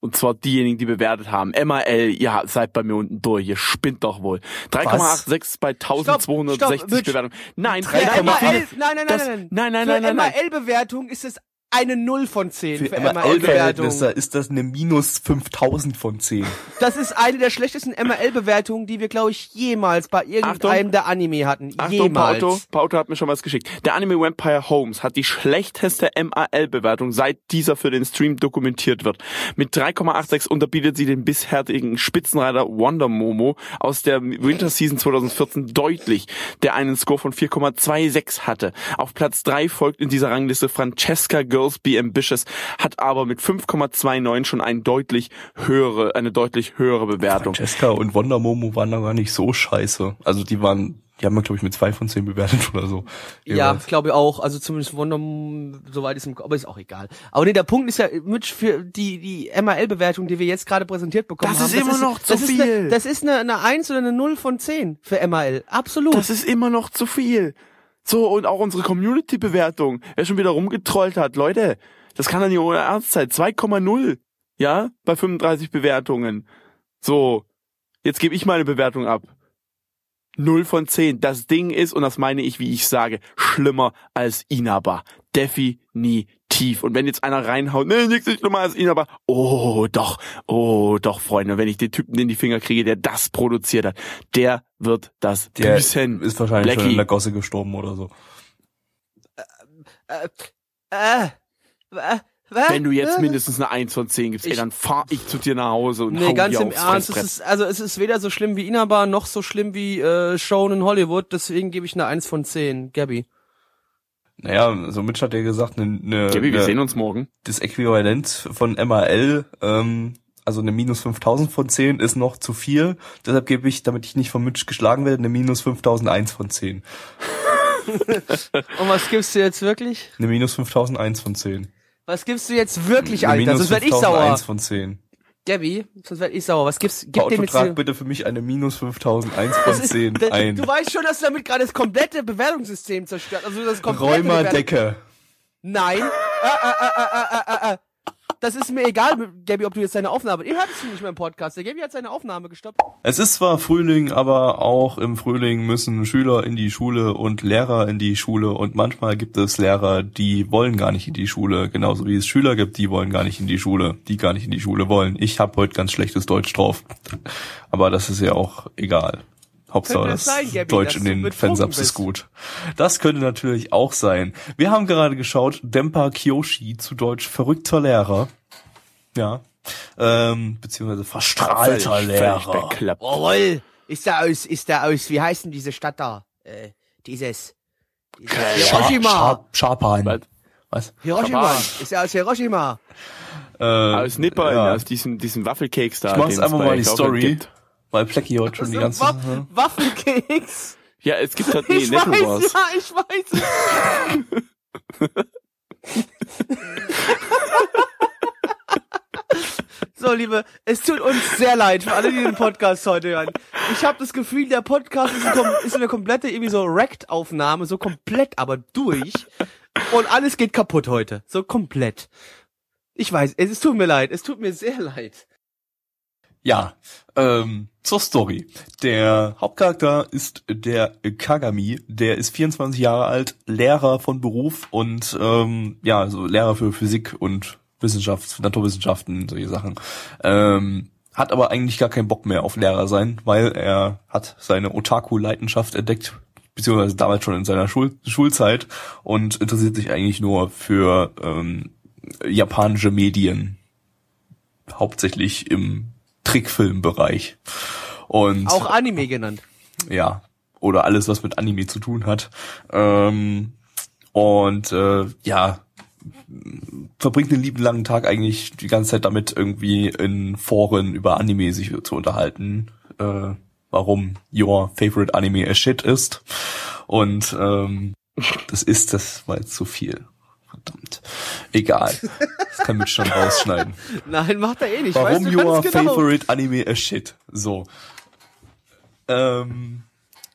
Und zwar diejenigen, die bewertet haben. MAL, ja, seid bei mir unten durch. Ihr spinnt doch wohl. 3,86 bei 1260 stopp, Mitch. Bewertungen. Nein, Für nein, nein, nein, nein, nein, nein, das- nein, nein, nein, Für nein, nein, nein. MAL-Bewertung ist es eine Null von zehn. Für, Für MAL-Bewertung. MRL-Verhältnisse ist das eine minus 5000 von 10. Das ist eine der schlechtesten MRL-Bewertungen, die wir, glaube ich, jemals bei irgendeinem Achtung. der Anime hatten. Achtung, jemals. Pauto, Pauto hat mir schon was geschickt. Der Anime Vampire Homes hat die schlechteste MAL-Bewertung, seit dieser für den Stream dokumentiert wird. Mit 3,86 unterbietet sie den bisherigen Spitzenreiter Wonder Momo aus der Winter Season 2014 deutlich, der einen Score von 4,26 hatte. Auf Platz 3 folgt in dieser Rangliste Francesca Girls Be Ambitious, hat aber mit 5,29 schon ein deutlich höhere, eine deutlich höhere Bewertung. Francesca und Wonder Momo waren da gar nicht so scheiße. Also die waren, die haben wir glaube ich mit zwei von zehn bewertet oder so. Ja, glaube ich auch. Also zumindest Wonder, Woman, soweit ist im, aber ist auch egal. Aber nee, der Punkt ist ja, Mitch, für die, die MAL-Bewertung, die wir jetzt gerade präsentiert bekommen Das haben. ist immer noch zu das Ist viel. eine, das ist eine, eine 1 oder eine 0 von 10 für MAL. Absolut. Das ist immer noch zu viel. So, und auch unsere Community-Bewertung. Wer schon wieder rumgetrollt hat, Leute, das kann doch nicht ohne Ernst sein. 2,0. Ja, bei 35 Bewertungen. So, jetzt gebe ich meine Bewertung ab. 0 von 10. Das Ding ist, und das meine ich, wie ich sage, schlimmer als Inaba. Definitiv. Und wenn jetzt einer reinhaut, nee, nichts ist schlimmer als Inaba. Oh, doch, oh, doch, Freunde. Wenn ich den Typen in die Finger kriege, der das produziert hat, der wird das Der büßen. ist wahrscheinlich schon Blackie. in der Gosse gestorben oder so. äh, äh, äh, Wenn du jetzt mindestens eine 1 von 10 gibst, ey, Ich- dann fahr ich zu dir nach Hause und Nee, hau ganz dir im aufs Ernst, es ist, also es ist weder so schlimm wie Inaba, noch so schlimm wie äh, Shonen Hollywood, deswegen gebe ich eine 1 von 10. Gabby. Naja, so Mitch hat ja gesagt, eine, eine, Gabi, wir eine, sehen uns morgen. das Äquivalent von MAL, ähm, also eine minus 5000 von 10 ist noch zu viel. Deshalb gebe ich, damit ich nicht von Mitch geschlagen werde, eine minus 5001 von 10. (laughs) Und was gibst du jetzt wirklich? Eine minus 5001 von 10. Was gibst du jetzt wirklich, Eine Alter? minus Sonst werd ich sauer. 5001 von 10. Gabby, sonst werd ich sauer. Was gibst, gib dem jetzt... trag bitte für mich eine minus (laughs) 5001 von Das ist- 10 da- ein. Du weißt schon, dass du damit gerade das komplette Bewertungssystem zerstört. Also das komplette Räumerdecke. Nein. Äh, äh, äh, äh, äh, äh. Das ist mir egal, Gabby, ob du jetzt deine Aufnahme... Ihr hört es nicht mehr im Podcast. Der Gabby hat seine Aufnahme gestoppt. Es ist zwar Frühling, aber auch im Frühling müssen Schüler in die Schule und Lehrer in die Schule und manchmal gibt es Lehrer, die wollen gar nicht in die Schule, genauso wie es Schüler gibt, die wollen gar nicht in die Schule, die gar nicht in die Schule wollen. Ich habe heute ganz schlechtes Deutsch drauf, aber das ist ja auch egal. Hauptsache das sein, Gabby, Deutsch in den Fansubs ist gut. Das könnte natürlich auch sein. Wir haben gerade geschaut, Dempa Kyoshi, zu Deutsch verrückter Lehrer. Ja. Ähm, beziehungsweise verstrahlter Völlig- Lehrer. völlig. Jawohl. Ist da aus, ist da aus, wie heißt denn diese Stadt da? Äh, dieses. dieses Hiroshima. Schapan. Was? Was? Hiroshima. Ist ja aus Hiroshima. Äh, Aus Nippon, ja. aus diesem, diesem Waffelkeks da. Ich mach's einfach bei mal die Story, Gibt. Weil Plecky heute schon die ganze Waff Waffelkeks. Ja, es gibt halt, (laughs) nee, ich weiß, Netto was. ja, ich weiß. (laughs) So, liebe, es tut uns sehr leid für alle, die den Podcast heute hören. Ich habe das Gefühl, der Podcast ist, ein, ist eine komplette irgendwie so Wrecked-Aufnahme, so komplett aber durch. Und alles geht kaputt heute. So komplett. Ich weiß, es, es tut mir leid, es tut mir sehr leid. Ja, ähm, zur Story. Der Hauptcharakter ist der Kagami, der ist 24 Jahre alt, Lehrer von Beruf und ähm, ja, so Lehrer für Physik und Wissenschaft, Naturwissenschaften, solche Sachen. Ähm, hat aber eigentlich gar keinen Bock mehr auf Lehrer sein, weil er hat seine Otaku-Leidenschaft entdeckt, beziehungsweise damals schon in seiner Schul Schulzeit und interessiert sich eigentlich nur für ähm, japanische Medien, hauptsächlich im Trickfilmbereich. Und Auch Anime genannt. ja, oder alles, was mit Anime zu tun hat. Ähm, und äh, ja, verbringt den lieben langen Tag eigentlich die ganze Zeit damit, irgendwie in Foren über Anime sich zu unterhalten, äh, warum your favorite Anime a shit ist. Und ähm, das ist, das war jetzt zu viel. Verdammt. Egal. Das kann mich schon rausschneiden. (laughs) Nein, macht er eh nicht. Warum weißt du your genau. favorite anime a shit? So. Ähm,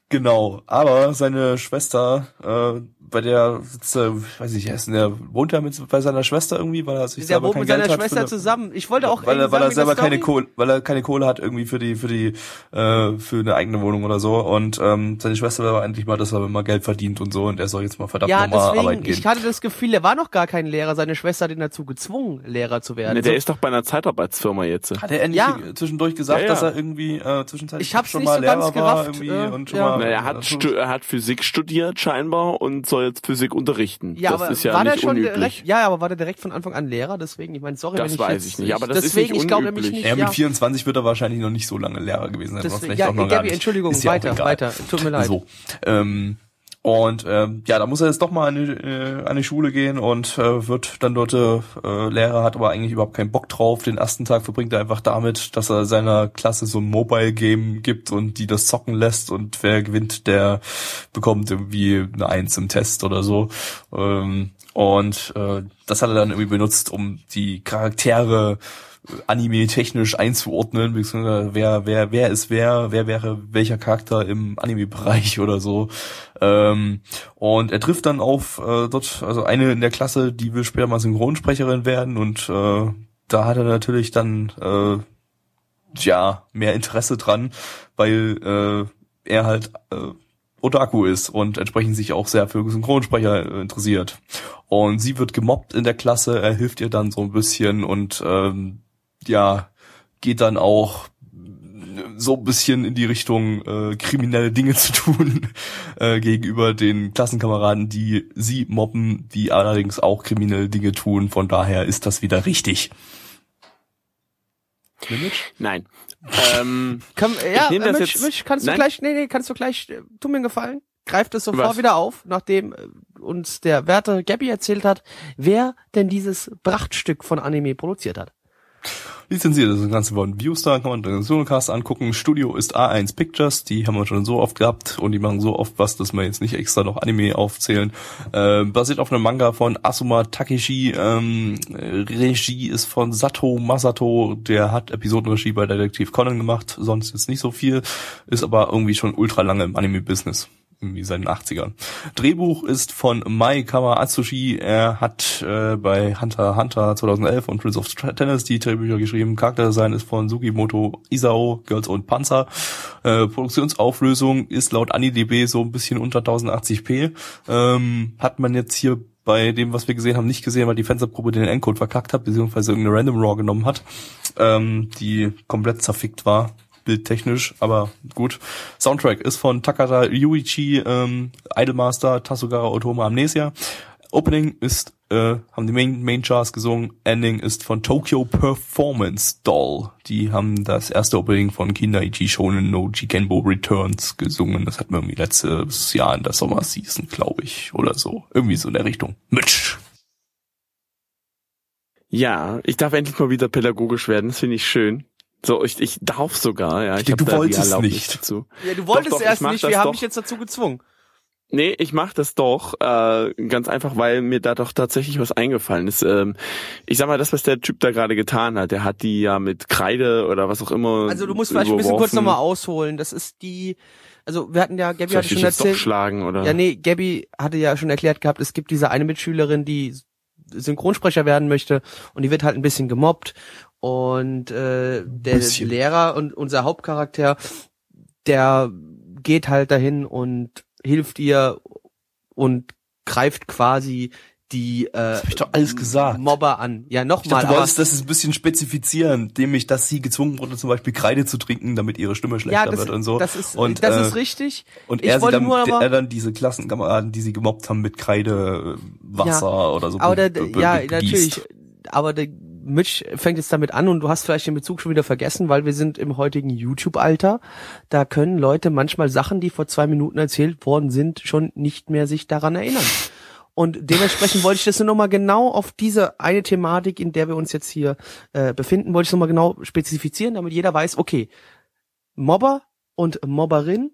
genau. Aber seine Schwester, äh, bei der sitzt er, weiß ich, er in der, wohnt er mit, bei seiner Schwester irgendwie, weil er sich Der selber wohnt kein mit Geld seiner hat Schwester für, zusammen. Ich wollte auch weil er, weil er selber keine Kohle, weil er keine Kohle hat irgendwie für die, für die, äh, für eine eigene Wohnung oder so. Und ähm, seine Schwester aber endlich mal, dass er mal Geld verdient und so und er soll jetzt mal verdammt Ja, nochmal arbeiten gehen. ich hatte das Gefühl, er war noch gar kein Lehrer. Seine Schwester hat ihn dazu gezwungen, Lehrer zu werden. Ne, der So- ist doch bei einer Zeitarbeitsfirma jetzt. Hat er endlich Ja. zwischendurch gesagt, Ja, ja. dass er irgendwie äh, zwischenzeitlich Ich hab's schon nicht mal so Lehrer ganz war gerafft, irgendwie äh, und schon ja. mal Na, er hat, stu er hat Physik studiert scheinbar und soll jetzt Physik unterrichten. ja, das aber ist ja war der nicht schon unüblich. direkt, ja, aber war der direkt von Anfang an Lehrer? Deswegen, ich meine, sorry, Das wenn ich weiß jetzt, ich nicht, aber das ist deswegen, nicht ich glaube nämlich unüblich. nicht, Ja, mit ja. 24 wird er wahrscheinlich noch nicht so lange Lehrer gewesen sein. Deswegen, ja, auch noch gar Gabi, nicht. Entschuldigung, Ist ja auch weiter, weiter. Tut mir (laughs) leid. So. Ähm, und ähm, ja, da muss er jetzt doch mal an die, äh, an die Schule gehen und äh, wird dann dort äh, Lehrer, hat aber eigentlich überhaupt keinen Bock drauf. Den ersten Tag verbringt er einfach damit, dass er seiner Klasse so ein Mobile-Game gibt und die das zocken lässt und wer gewinnt, der bekommt irgendwie eine Eins im Test oder so. Ähm, und äh, das hat er dann irgendwie benutzt, um die Charaktere anime-technisch einzuordnen, beziehungsweise wer, wer, wer ist wer, wer wäre welcher Charakter im Anime-Bereich oder so. Ähm, und er trifft dann auf äh, dort, also eine in der Klasse, die will später mal Synchronsprecherin werden und äh, da hat er natürlich dann äh, ja mehr Interesse dran, weil äh, er halt äh, Otaku ist und entsprechend sich auch sehr für Synchronsprecher äh, interessiert. Und sie wird gemobbt in der Klasse, er hilft ihr dann so ein bisschen und ähm, ja, geht dann auch so ein bisschen in die Richtung äh, kriminelle Dinge (laughs) zu tun äh, gegenüber den Klassenkameraden, die sie mobben, die allerdings auch kriminelle Dinge tun. Von daher ist das wieder richtig. Nein. (laughs) ähm, Komm, ja, Ich das Mitch, jetzt- Mitch, kannst du Nein. gleich, nee, nee, kannst du gleich, äh, tu mir einen Gefallen, greif das sofort Was? wieder auf, nachdem äh, uns der werte Gabby erzählt hat, wer denn dieses Prachtstück von Anime produziert hat. Lizenziert ist das Ganze von Viewstar, kann man den Sonocast angucken. Studio ist A1 Pictures, die haben wir schon so oft gehabt und die machen so oft was, dass wir jetzt nicht extra noch Anime aufzählen. Äh, basiert auf einem Manga von Asuma Takeshi. Ähm, Regie ist von Sato Masato, der hat Episodenregie bei Detektiv Conan gemacht, sonst jetzt nicht so viel, ist aber irgendwie schon ultra lange im Anime-Business irgendwie seit den 80ern. Drehbuch ist von Mai Kawa Atsushi. Er hat äh, bei Hunter Hunter 2011 und Prince of Tennis die Drehbücher geschrieben. Charakterdesign ist von Sugimoto Isao, Girls und Panzer. Äh, Produktionsauflösung ist laut AniDB so ein bisschen unter 1080p. Ähm, hat man jetzt hier bei dem, was wir gesehen haben, nicht gesehen, weil die Fansub-Gruppe den Encode verkackt hat, beziehungsweise irgendeine Random Raw genommen hat, ähm, die komplett zerfickt war bildtechnisch, aber gut. Soundtrack ist von Takada Yuichi, ähm, Idolmaster, Tasugara Otoma Amnesia. Opening ist, äh, haben die Main, Main gesungen. Ending ist von Tokyo Performance Doll. Die haben das erste Opening von Kindaichi Shonen no Jikenbo Returns gesungen. Das hatten wir irgendwie letztes Jahr in der Sommerseason, glaube ich, oder so. Irgendwie so in der Richtung. Mitch. ja, ich darf endlich mal wieder pädagogisch werden, das finde ich schön. So, ich, ich darf sogar, ja. Ich Du hab da die wolltest Erlaubnis nicht. Dazu. Ja, du wolltest Doch, doch, ich erst nicht, wir haben dich jetzt dazu gezwungen. Nee, ich mach das doch, äh, ganz einfach, weil mir da doch tatsächlich was eingefallen ist. Ähm, ich sag mal, das, was der Typ da gerade getan hat, der hat die ja mit Kreide oder was auch immer. Also du musst vielleicht ein bisschen kurz nochmal ausholen. Das ist die, also wir hatten ja, Gabby hatte ich schon erzählt. schlagen oder? Ja, nee, Gabby hatte ja schon erklärt gehabt, es gibt diese eine Mitschülerin, die Synchronsprecher werden möchte und die wird halt ein bisschen gemobbt und äh, der Bisschen. Lehrer und unser Hauptcharakter, der geht halt dahin und hilft ihr und greift quasi die äh, hab ich doch alles gesagt. Mobber an. Ja, nochmal, du wolltest das ein bisschen spezifizieren, nämlich, dass sie gezwungen wurde, zum Beispiel Kreide zu trinken, damit ihre Stimme schlechter ja, das, wird und so. das ist und, das äh, ist richtig. Und Ich er, sie wollte dann, nur aber- er dann diese Klassenkameraden, die sie gemobbt haben, mit Kreide, äh, Wasser Ja, oder so. Aber be- ja, natürlich. Aber der Mitch fängt jetzt damit an und du hast vielleicht den Bezug schon wieder vergessen, weil wir sind im heutigen YouTube-Alter. Da können Leute manchmal Sachen, die vor zwei Minuten erzählt worden sind, schon nicht mehr sich daran erinnern. Und dementsprechend wollte ich das nur nochmal genau auf diese eine Thematik, in der wir uns jetzt hier äh, befinden, wollte ich nochmal genau spezifizieren, damit jeder weiß, okay, Mobber und Mobberin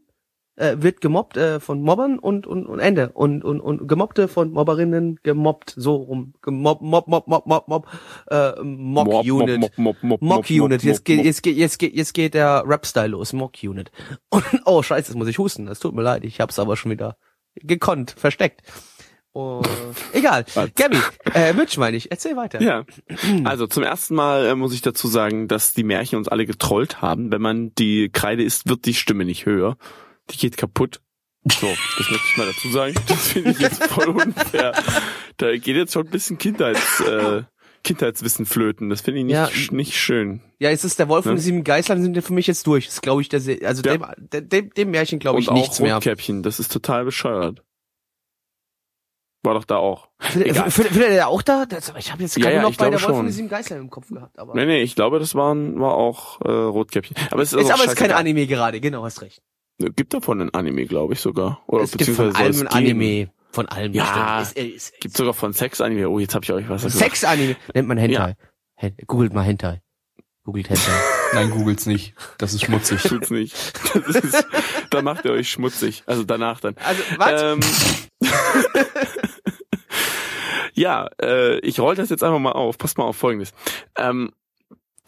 äh, wird gemobbt äh, von Mobbern und, und, und Ende. Und, und, und Gemobbte von Mobberinnen gemobbt, so rum. Gemob, mob, mob, mob, mob, mob, äh, Mock Mob, Unit. mob, mob, mob, Mock mob, Unit. mob, Jetzt geht, jetzt geht, jetzt geht, jetzt geht der Rap-Style los. Mock Unit. (laughs) Und, oh, scheiße, jetzt muss ich husten. Das tut mir leid. Ich hab's aber schon wieder gekonnt, versteckt. Oh, (laughs) egal. Gabby, äh, Mitch meine ich. Erzähl weiter. Ja, (clears throat) also zum ersten Mal äh, muss ich dazu sagen, dass die Märchen uns alle getrollt haben. Wenn man die Kreide isst, wird die Stimme nicht höher. Die geht kaputt. So, das möchte ich mal dazu sagen. (laughs) Das finde ich jetzt voll unfair. Da geht jetzt schon ein bisschen Kindheits, äh, Kindheitswissen flöten. Das finde ich nicht, Ja. nicht schön. Ja, es ist der Wolf und Ne? die sieben Geißlein sind ja für mich jetzt durch. Das glaube ich, der, also Ja. dem, dem, dem, Märchen glaube Und ich auch nichts mehr. Rotkäppchen, das ist total bescheuert. War doch da auch. Findet er auch da? Ich habe jetzt gerade ja, noch bei der Wolf und schon. die sieben Geißlein im Kopf gehabt. Aber Nee, nee, ich glaube, das waren, war auch äh, Rotkäppchen. Aber es ist, ist auch aber jetzt kein scheißegal. Anime gerade. Genau, hast recht. Gibt davon ein Anime, glaube ich sogar. Oder es gibt von beziehungsweise allem es ein. Anime. Von allem. Ja, bestimmt. Ist, ist, Gibt sogar von Sex-Anime. Oh, jetzt habe ich euch was gesagt. Sex-Anime. Nennt man Hentai. Hen Googelt mal Hentai. Googelt Hentai. (laughs) Nein, googelt's nicht. Das ist schmutzig. Tut's nicht. Das ist, da macht ihr euch schmutzig. Also danach dann. Also, was? Ähm, (laughs) ja, äh, ich roll das jetzt einfach mal auf. Passt mal auf Folgendes. Ähm,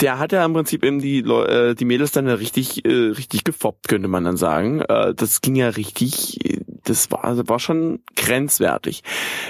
der hat ja im Prinzip eben die, äh, die Mädels dann richtig, äh, richtig gefoppt, könnte man dann sagen. Äh, das ging ja richtig, das war, das war schon grenzwertig.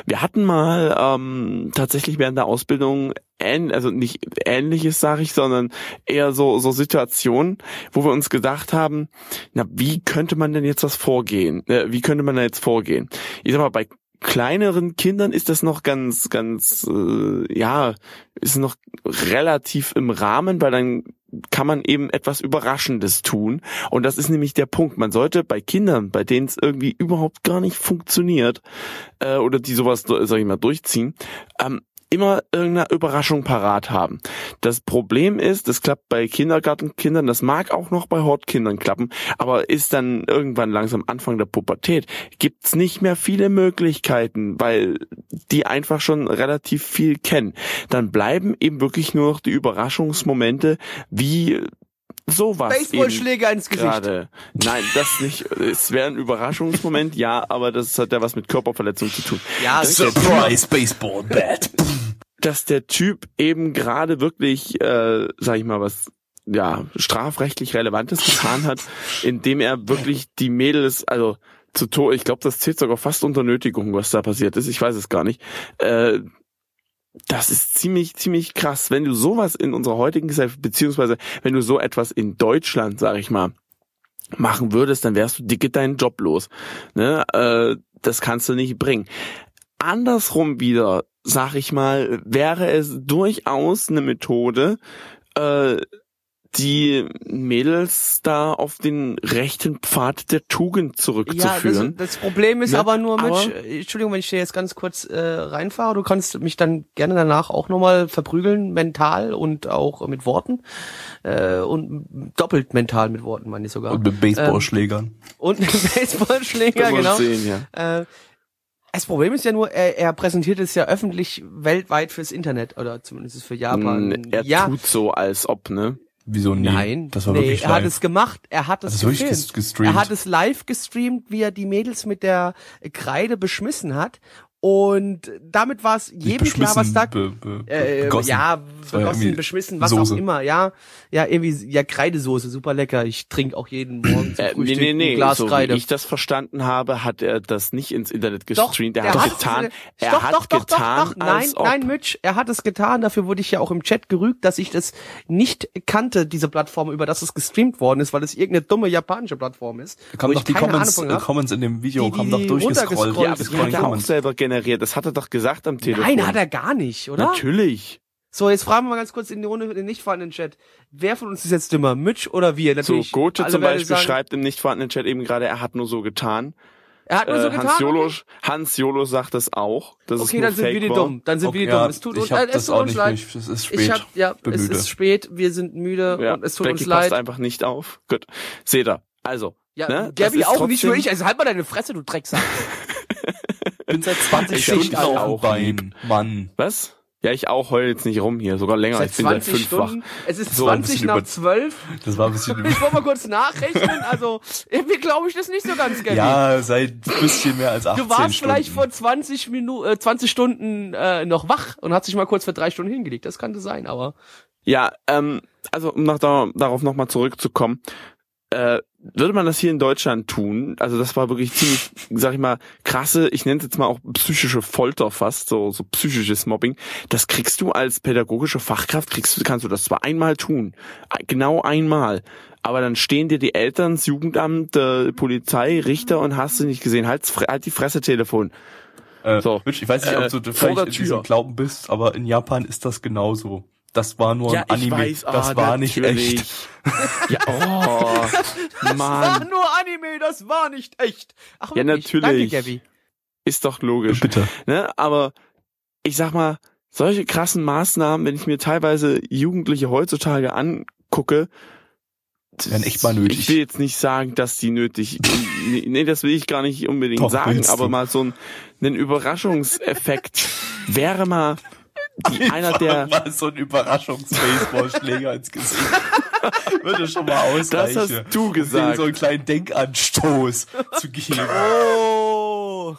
Wir hatten mal ähm, tatsächlich während der Ausbildung ähn, also nicht ähnliches, sage ich, sondern eher so so Situationen, wo wir uns gedacht haben, na wie könnte man denn jetzt was vorgehen? Äh, wie könnte man da jetzt vorgehen? Ich sag mal bei kleineren Kindern ist das noch ganz, ganz, äh, ja, ist noch relativ im Rahmen, weil dann kann man eben etwas Überraschendes tun. Und das ist nämlich der Punkt. Man sollte bei Kindern, bei denen es irgendwie überhaupt gar nicht funktioniert, äh, oder die sowas, sag ich mal, durchziehen, ähm, immer irgendeine Überraschung parat haben. Das Problem ist, das klappt bei Kindergartenkindern, das mag auch noch bei Hortkindern klappen, aber ist dann irgendwann langsam Anfang der Pubertät, gibt's nicht mehr viele Möglichkeiten, weil die einfach schon relativ viel kennen. Dann bleiben eben wirklich nur noch die Überraschungsmomente, wie sowas eben Baseballschläger ins Gesicht. gerade. Nein, das nicht. Es wäre ein Überraschungsmoment, ja, aber das hat ja was mit Körperverletzung zu tun. Ja, Das. Surprise Baseball Bat. dass der Typ eben gerade wirklich, äh, sag ich mal, was ja strafrechtlich Relevantes getan hat, indem er wirklich die Mädels, also zu Tode, ich glaube, das zählt sogar fast unter Nötigung, was da passiert ist. Ich weiß es gar nicht. Äh, das ist ziemlich, ziemlich krass, wenn du sowas in unserer heutigen Gesellschaft, beziehungsweise wenn du so etwas in Deutschland, sag ich mal, machen würdest, dann wärst du dicke deinen Job los. Ne? Äh, das kannst du nicht bringen. Andersrum wieder, sag ich mal, wäre es durchaus eine Methode, äh, die Mädels da auf den rechten Pfad der Tugend Ja, das, zurückzuführen. das Problem ist Ne? aber nur, Mitch, Aber- äh, Entschuldigung, wenn ich dir jetzt ganz kurz äh, reinfahre, du kannst mich dann gerne danach auch nochmal verprügeln, mental und auch mit Worten. Äh, und doppelt mental mit Worten, meine ich sogar. Und mit Baseballschlägern. Und (laughs) mit Baseballschläger, Kann man genau. sehen, ja. Äh, das Problem ist ja nur, er, er präsentiert es ja öffentlich weltweit fürs Internet oder zumindest für Japan. Er ja, tut so, als ob, ne? Wieso nie? Nein, das war nee, wirklich er hat live. es gemacht, er hat es Also gefilmt. gestreamt? Er hat es live gestreamt, wie er die Mädels mit der Kreide beschmissen hat. Und damit war es jedem klar, was da be, be, äh, begossen. ja, ja begossen, beschmissen, was Soße. auch immer, ja. Ja, irgendwie, ja, Kreidesoße, super lecker. Ich trinke auch jeden Morgen zum Äh, nee, Frühstück nee, nee. ein Glas so Kreide. wie ich das verstanden habe, hat er das nicht ins Internet Doch, gestreamt. er der hat hat getan, es- er doch, hat doch, doch, getan, doch, doch. Nein, nein, Mitch, er hat es getan. Dafür wurde ich ja auch im Chat gerügt, dass ich das nicht kannte, diese Plattform, über das es gestreamt worden ist, weil es irgendeine dumme japanische Plattform ist. Da kamen doch die Comments, äh. Comments in dem Video, Die- kamen die- doch die durchgescrollt. ja, aber das Scrolling er auch selber generiert. Das hat er doch gesagt am Telefon. Nein, hat er gar nicht, oder? Natürlich. So, jetzt fragen wir mal ganz kurz in die Runde, in den nicht vorhandenen Chat. Wer von uns ist jetzt dümmer? Mitch oder wir? So, Natürlich. Gote alle zum Beispiel sagen, schreibt im nicht vorhandenen Chat eben gerade, er hat nur so getan. Er hat nur so Äh, getan. Hans, Jolo? Hans Jolo sagt das auch. Das ist Okay, dann sind Fake wir die war. dumm. Dann sind Okay, wir die ja, dumm. Es tut uns, ich hab äh, es das tut auch uns nicht leid. durch. Es ist spät. Ich hab, ja, Bin es müde. ist spät. Wir sind müde Ja, und es tut Becky uns passt leid. einfach nicht auf. Gut. Seht ihr. Also. Ja, ne, Gabby ist auch nicht nur ich. Also halt mal deine Fresse, du Drecksack. (laughs) bin seit 20 Ich Stunden auch auf dem Bein. Mann. Was? Ja, ich auch heul jetzt nicht rum hier, sogar länger. Seit ich bin seit 20 fünf Stunden. wach. Es ist So, ein 20 bisschen nach 12. Das war ein bisschen Ich wollte mal kurz nachrechnen. Also, irgendwie glaube ich das nicht so ganz, Gabby. Ja, seit ein bisschen mehr als 18 Du warst Stunden. vielleicht vor 20 Minuten, äh, 20 Stunden äh, noch wach und hast dich mal kurz für drei Stunden hingelegt. Das könnte sein, aber Ja, ähm, also um nach, da, darauf nochmal zurückzukommen, äh, würde man das hier in Deutschland tun, also das war wirklich ziemlich, sag ich mal, krasse, ich nenne es jetzt mal auch psychische Folter fast, so, so psychisches Mobbing, das kriegst du als pädagogische Fachkraft, kriegst du, kannst du das zwar einmal tun, genau einmal, aber dann stehen dir die Eltern, das Jugendamt, äh, Polizei, Richter und hast du nicht gesehen, halt, halt die Fresse Telefon. Äh, So. Mitch, ich weiß nicht, ob Äh, du vor vielleicht in diesem Glauben bist, aber in Japan ist das genauso. Das war nur Ja, ein Anime. weiß, das ah, war nicht echt. Ja, (laughs) oh, war Mann, nur Anime, das war nicht echt. Ach, Ja, wirklich? natürlich. Danke, Gabby. ist doch logisch. Bitte. Ne? Aber ich sag mal, solche krassen Maßnahmen, wenn ich mir teilweise Jugendliche heutzutage angucke, Wären echt mal nötig. Ich will jetzt nicht sagen, dass die nötig, nee, nee, das will ich gar nicht unbedingt Doch, sagen, aber du. mal so ein, ein Überraschungseffekt (laughs) wäre mal die, einer der, mal so ein Überraschungs-Baseballschläger ins Gesicht. (laughs) Würde schon mal ausreichen. das hast du um gesagt. so einen kleinen Denkanstoß zu geben. Oh.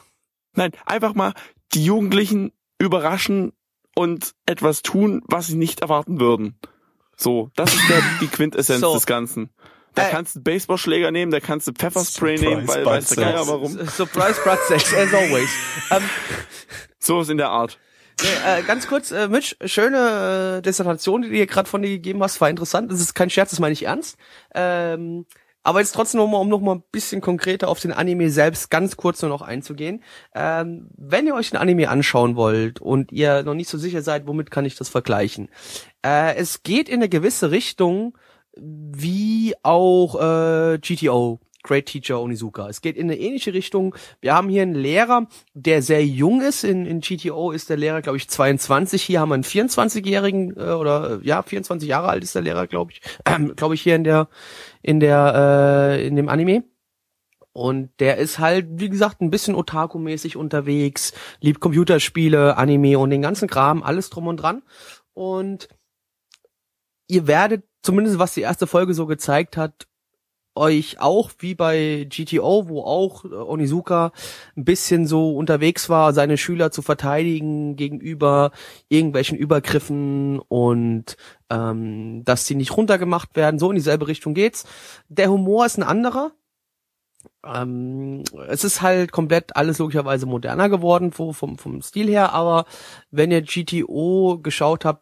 Nein, einfach mal die Jugendlichen überraschen und etwas tun, was sie nicht erwarten würden. So, das ist der, die Quintessenz (laughs) So. des Ganzen. Da kannst du einen Baseballschläger nehmen, da kannst du Pfefferspray Surprise nehmen, weil Butt weiß der Geier Sex. warum. Surprise Brat Sex, as always. (laughs) ähm, So ist in der Art. Nee, äh, ganz kurz, äh, Mitch, schöne äh, Dissertation, die du hier gerade von dir gegeben hast, war interessant. Das ist kein Scherz, das meine ich ernst. Ähm, aber jetzt trotzdem noch mal, um noch mal ein bisschen konkreter auf den Anime selbst ganz kurz nur noch einzugehen. Ähm, wenn ihr euch den Anime anschauen wollt und ihr noch nicht so sicher seid, womit kann ich das vergleichen? Äh, es geht in eine gewisse Richtung, wie auch äh, GTO, Great Teacher Onizuka. Es geht in eine ähnliche Richtung. Wir haben hier einen Lehrer, der sehr jung ist. In, in GTO ist der Lehrer, glaube ich, 22. Hier haben wir einen 24-jährigen äh, oder äh, ja 24 Jahre alt ist der Lehrer, glaube ich. Ähm, glaube ich hier in der in der äh, in dem Anime. Und der ist halt, wie gesagt, ein bisschen Otaku-mäßig unterwegs, liebt Computerspiele, Anime und den ganzen Kram, alles drum und dran. Und ihr werdet, zumindest was die erste Folge so gezeigt hat, euch auch wie bei GTO, wo auch äh, Onizuka ein bisschen so unterwegs war, seine Schüler zu verteidigen gegenüber irgendwelchen Übergriffen und ähm, dass sie nicht runtergemacht werden. So in dieselbe Richtung geht's. Der Humor ist ein anderer. Ähm, es ist halt komplett alles logischerweise moderner geworden wo, vom, vom Stil her, aber wenn ihr GTO geschaut habt,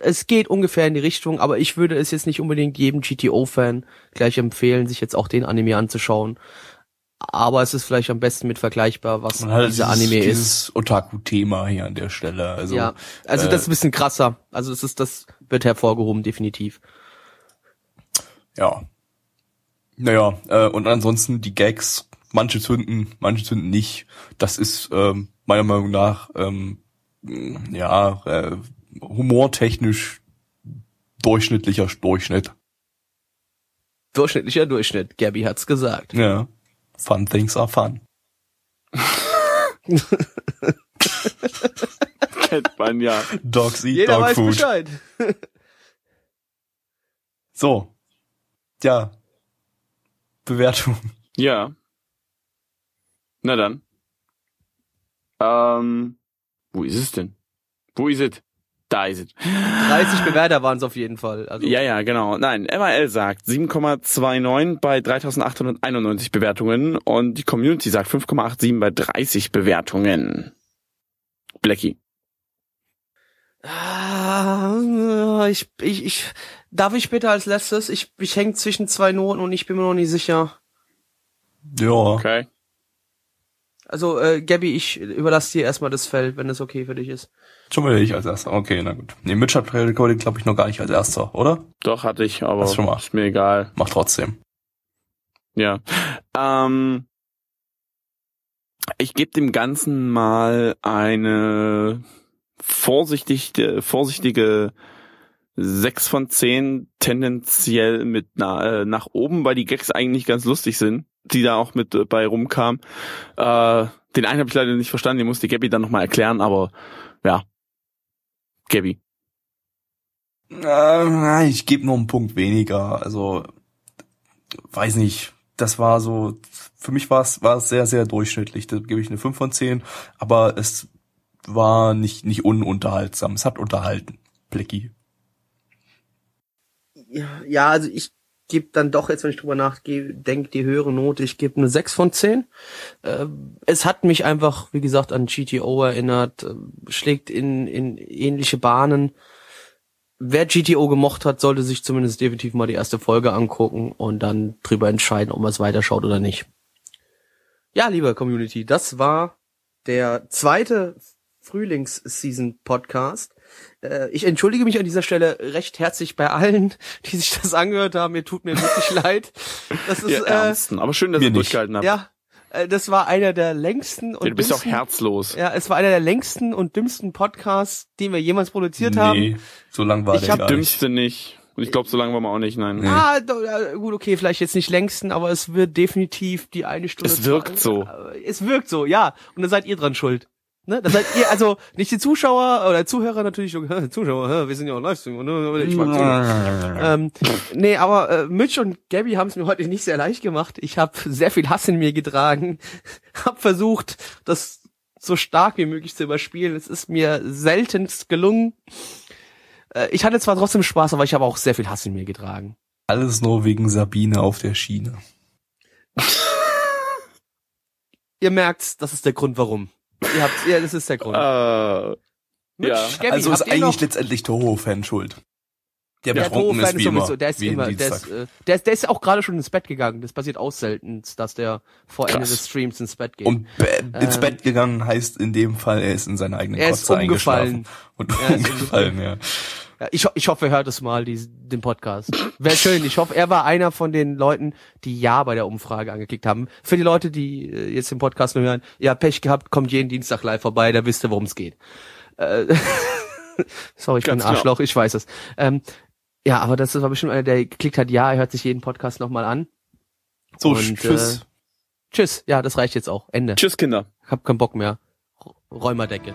es geht ungefähr in die Richtung, aber ich würde es jetzt nicht unbedingt jedem GTO-Fan gleich empfehlen, sich jetzt auch den Anime anzuschauen. Aber es ist vielleicht am besten mit vergleichbar, was Und halt dieser dieses, Anime ist. dieses Otaku-Thema hier an der Stelle. Also, ja, also äh, das ist ein bisschen krasser. Also es ist, das wird hervorgehoben, definitiv. Ja. Naja, äh, und ansonsten die Gags, manche zünden, manche zünden nicht. Das ist ähm, meiner Meinung nach ähm, ja äh, humortechnisch durchschnittlicher Durchschnitt. Durchschnittlicher Durchschnitt. Gabby hat's gesagt. Ja. Fun things are fun. (laughs) Kennt man ja. Dogs eat Jeder dog weiß food. Bescheid. (laughs) So. Ja. Bewertung. Ja. Na dann. Ähm, wo ist es denn? Wo ist es? Da ist es. 30 Bewerter waren es auf jeden Fall. Also, Ja, ja, genau. Nein, MRL sagt 7,29 bei 3891 Bewertungen und die Community sagt 5,87 bei 30 Bewertungen. Blackie. Ah, ich, ich, ich, darf ich bitte als letztes? Ich, ich hänge zwischen zwei Noten und ich bin mir noch nicht sicher. Ja. Okay. Also, äh, Gabby, ich überlasse dir erstmal das Feld, wenn es okay für dich ist. Schon mal ich als erster. Okay, na gut. Nee, Mitch hat Recording, glaube ich, noch gar nicht als erster, oder? Doch, hatte ich, aber Hast schon mal. ist mir egal. Mach trotzdem. Ja. Ähm, ich gebe dem Ganzen mal eine vorsichtige, vorsichtige 6 von 10 tendenziell mit na, äh, nach oben, weil die Gags eigentlich ganz lustig sind, die da auch mit äh, bei rumkamen. Äh, den einen habe ich leider nicht verstanden, den musste Gabby dann nochmal erklären, aber ja. Gabby. Äh, ich gebe nur einen Punkt weniger. Also, weiß nicht. Das war so, für mich war es war es sehr, sehr durchschnittlich. Da gebe ich eine 5 von 10. Aber es war nicht, nicht ununterhaltsam. Es hat unterhalten. Blicky. Ja, ja also ich gebe dann doch jetzt, wenn ich drüber nachdenke, die höhere Note. Ich gebe eine 6 von 10. Äh, es hat mich einfach, wie gesagt, an GTO erinnert, äh, schlägt in, in ähnliche Bahnen. Wer GTO gemocht hat, sollte sich zumindest definitiv mal die erste Folge angucken und dann drüber entscheiden, ob man es weiterschaut oder nicht. Ja, liebe Community, das war der zweite Frühlings-Season-Podcast. Äh, ich entschuldige mich an dieser Stelle recht herzlich bei allen, die sich das angehört haben. Mir tut mir wirklich (laughs) leid. Das ist, Ja, äh, ernsten. Aber schön, dass ihr nicht. durchgehalten habt. ja, äh, das war einer der längsten und Ja, du bist ja auch dümmsten- herzlos. Ja, es war einer der längsten und dümmsten Podcasts, den wir jemals produziert haben. Nee, so lang war Ich der nicht. Dümmste nicht. Und ich glaube, so lange waren wir auch nicht, nein. Nee. Ah, gut, okay, vielleicht jetzt nicht längsten, aber es wird definitiv die eine Stunde. Es wirkt so. Es wirkt so, ja. Und dann seid ihr dran schuld. Ne? Dann seid ihr, also nicht die Zuschauer oder Zuhörer natürlich, (laughs) Zuschauer, wir sind ja auch Livestream, ne? Ich mag zuhören. ähm, nee, aber äh, Mitch und Gabby haben es mir heute nicht sehr leicht gemacht. Ich habe sehr viel Hass in mir getragen, (laughs) habe versucht, das so stark wie möglich zu überspielen. Es ist mir seltenst gelungen. Äh, ich hatte zwar trotzdem Spaß, aber ich habe auch sehr viel Hass in mir getragen. Alles nur wegen Sabine auf der Schiene. (laughs) Ihr merkt's, das ist der Grund, warum. Ihr habt, ja, das ist der Grund. Äh, Mitch, ja. Gabby, also ist eigentlich letztendlich Toho-Fan schuld. Der der betrunken ist Toho-Fan wie ist immer. sowieso, der ist immer, der ist, äh, der ist, der ist auch gerade schon ins Bett gegangen. Das passiert auch selten, dass der vor Ende Krass. des Streams ins Bett geht. Und be ins Ähm, Bett gegangen heißt in dem Fall, er ist in seine eigenen Er ist Kotze umgefallen. eingeschlafen. Und Er ist umgefallen, ja. Ja, ich, ich hoffe, er hört es mal, die, den Podcast. Wäre schön. Ich hoffe, er war einer von den Leuten, die Ja bei der Umfrage angeklickt haben. Für die Leute, die äh, jetzt den Podcast nur hören, ja, Pech gehabt, kommt jeden Dienstag live vorbei, da wisst ihr, worum es geht. Äh, (laughs) Sorry, ich bin ein Ganz genau. Arschloch, ich weiß es. Ähm, ja, aber das war bestimmt einer, der geklickt hat, ja, er hört sich jeden Podcast nochmal an. So, Und, tschüss. Äh, tschüss. Ja, das reicht jetzt auch. Ende. Tschüss, Kinder. Hab keinen Bock mehr. Räumerdecke.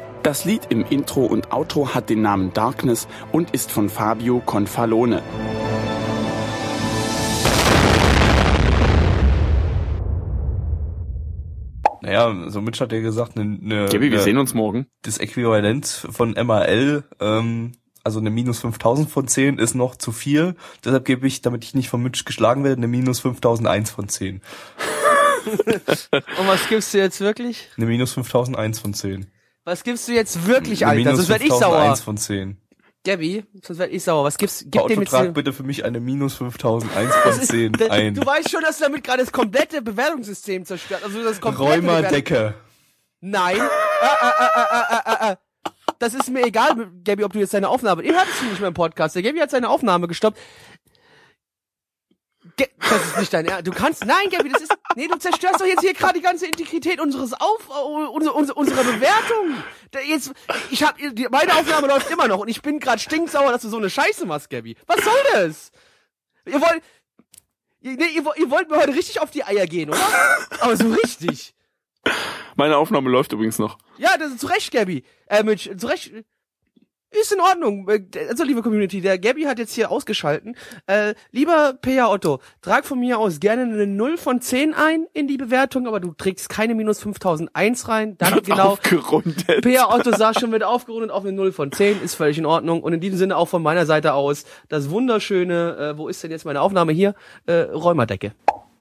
Das Lied im Intro und Outro hat den Namen Darkness und ist von Fabio Confalone. Naja, so Mitch hat ja gesagt, ne, ne, Gabi, wir ne, sehen uns morgen. das Äquivalent von MAL, ähm, also eine minus 5000 von 10 ist noch zu viel. Deshalb gebe ich, damit ich nicht von Mitch geschlagen werde, eine minus 5001 von 10. (laughs) Und was gibst du jetzt wirklich? Eine minus 5001 von 10. Was gibst du jetzt wirklich, Alter? minus Sonst werd ich 5001 sauer. von 10. Gabby, sonst werd ich sauer. Was gibst, gib dem jetzt trag bitte für mich eine minus 5001 (laughs) von 10 Da- ein. Du weißt schon, dass du damit gerade das komplette Bewertungssystem zerstört. Also das komplette Räumerdecke. Nein. Äh, äh, äh. Das ist mir egal, Gabby, ob du jetzt deine Aufnahme. Ihr hört es nicht mehr im Podcast. Der Gabby hat seine Aufnahme gestoppt. Das ist nicht dein Ernst. Du kannst, nein, Gabby, das ist, nee, du zerstörst doch jetzt hier gerade die ganze Integrität unseres Auf, unser, unser, unserer Bewertung. Jetzt, ich hab, die, meine Aufnahme läuft immer noch und ich bin gerade stinksauer, dass du so eine Scheiße machst, Gabby. Was soll das? Ihr wollt, ihr, nee, ihr, ihr wollt mir heute richtig auf die Eier gehen, oder? Aber so richtig. Meine Aufnahme läuft übrigens noch. Ja, das ist zu Recht, Gabby. Äh, Mitch, zu Recht. Ist in Ordnung. Äh, Also, liebe Community, der Gabby hat jetzt hier ausgeschalten. Äh, lieber P.A. Otto, trag von mir aus gerne eine 0 von 10 ein in die Bewertung, aber du trägst keine minus 5001 rein. Dann (laughs) genau. Aufgerundet. P.A. Otto sagt schon, wird aufgerundet auf eine 0 von 10, ist völlig in Ordnung. Und in diesem Sinne auch von meiner Seite aus das wunderschöne, äh, wo ist denn jetzt meine Aufnahme hier? Äh, Räumerdecke.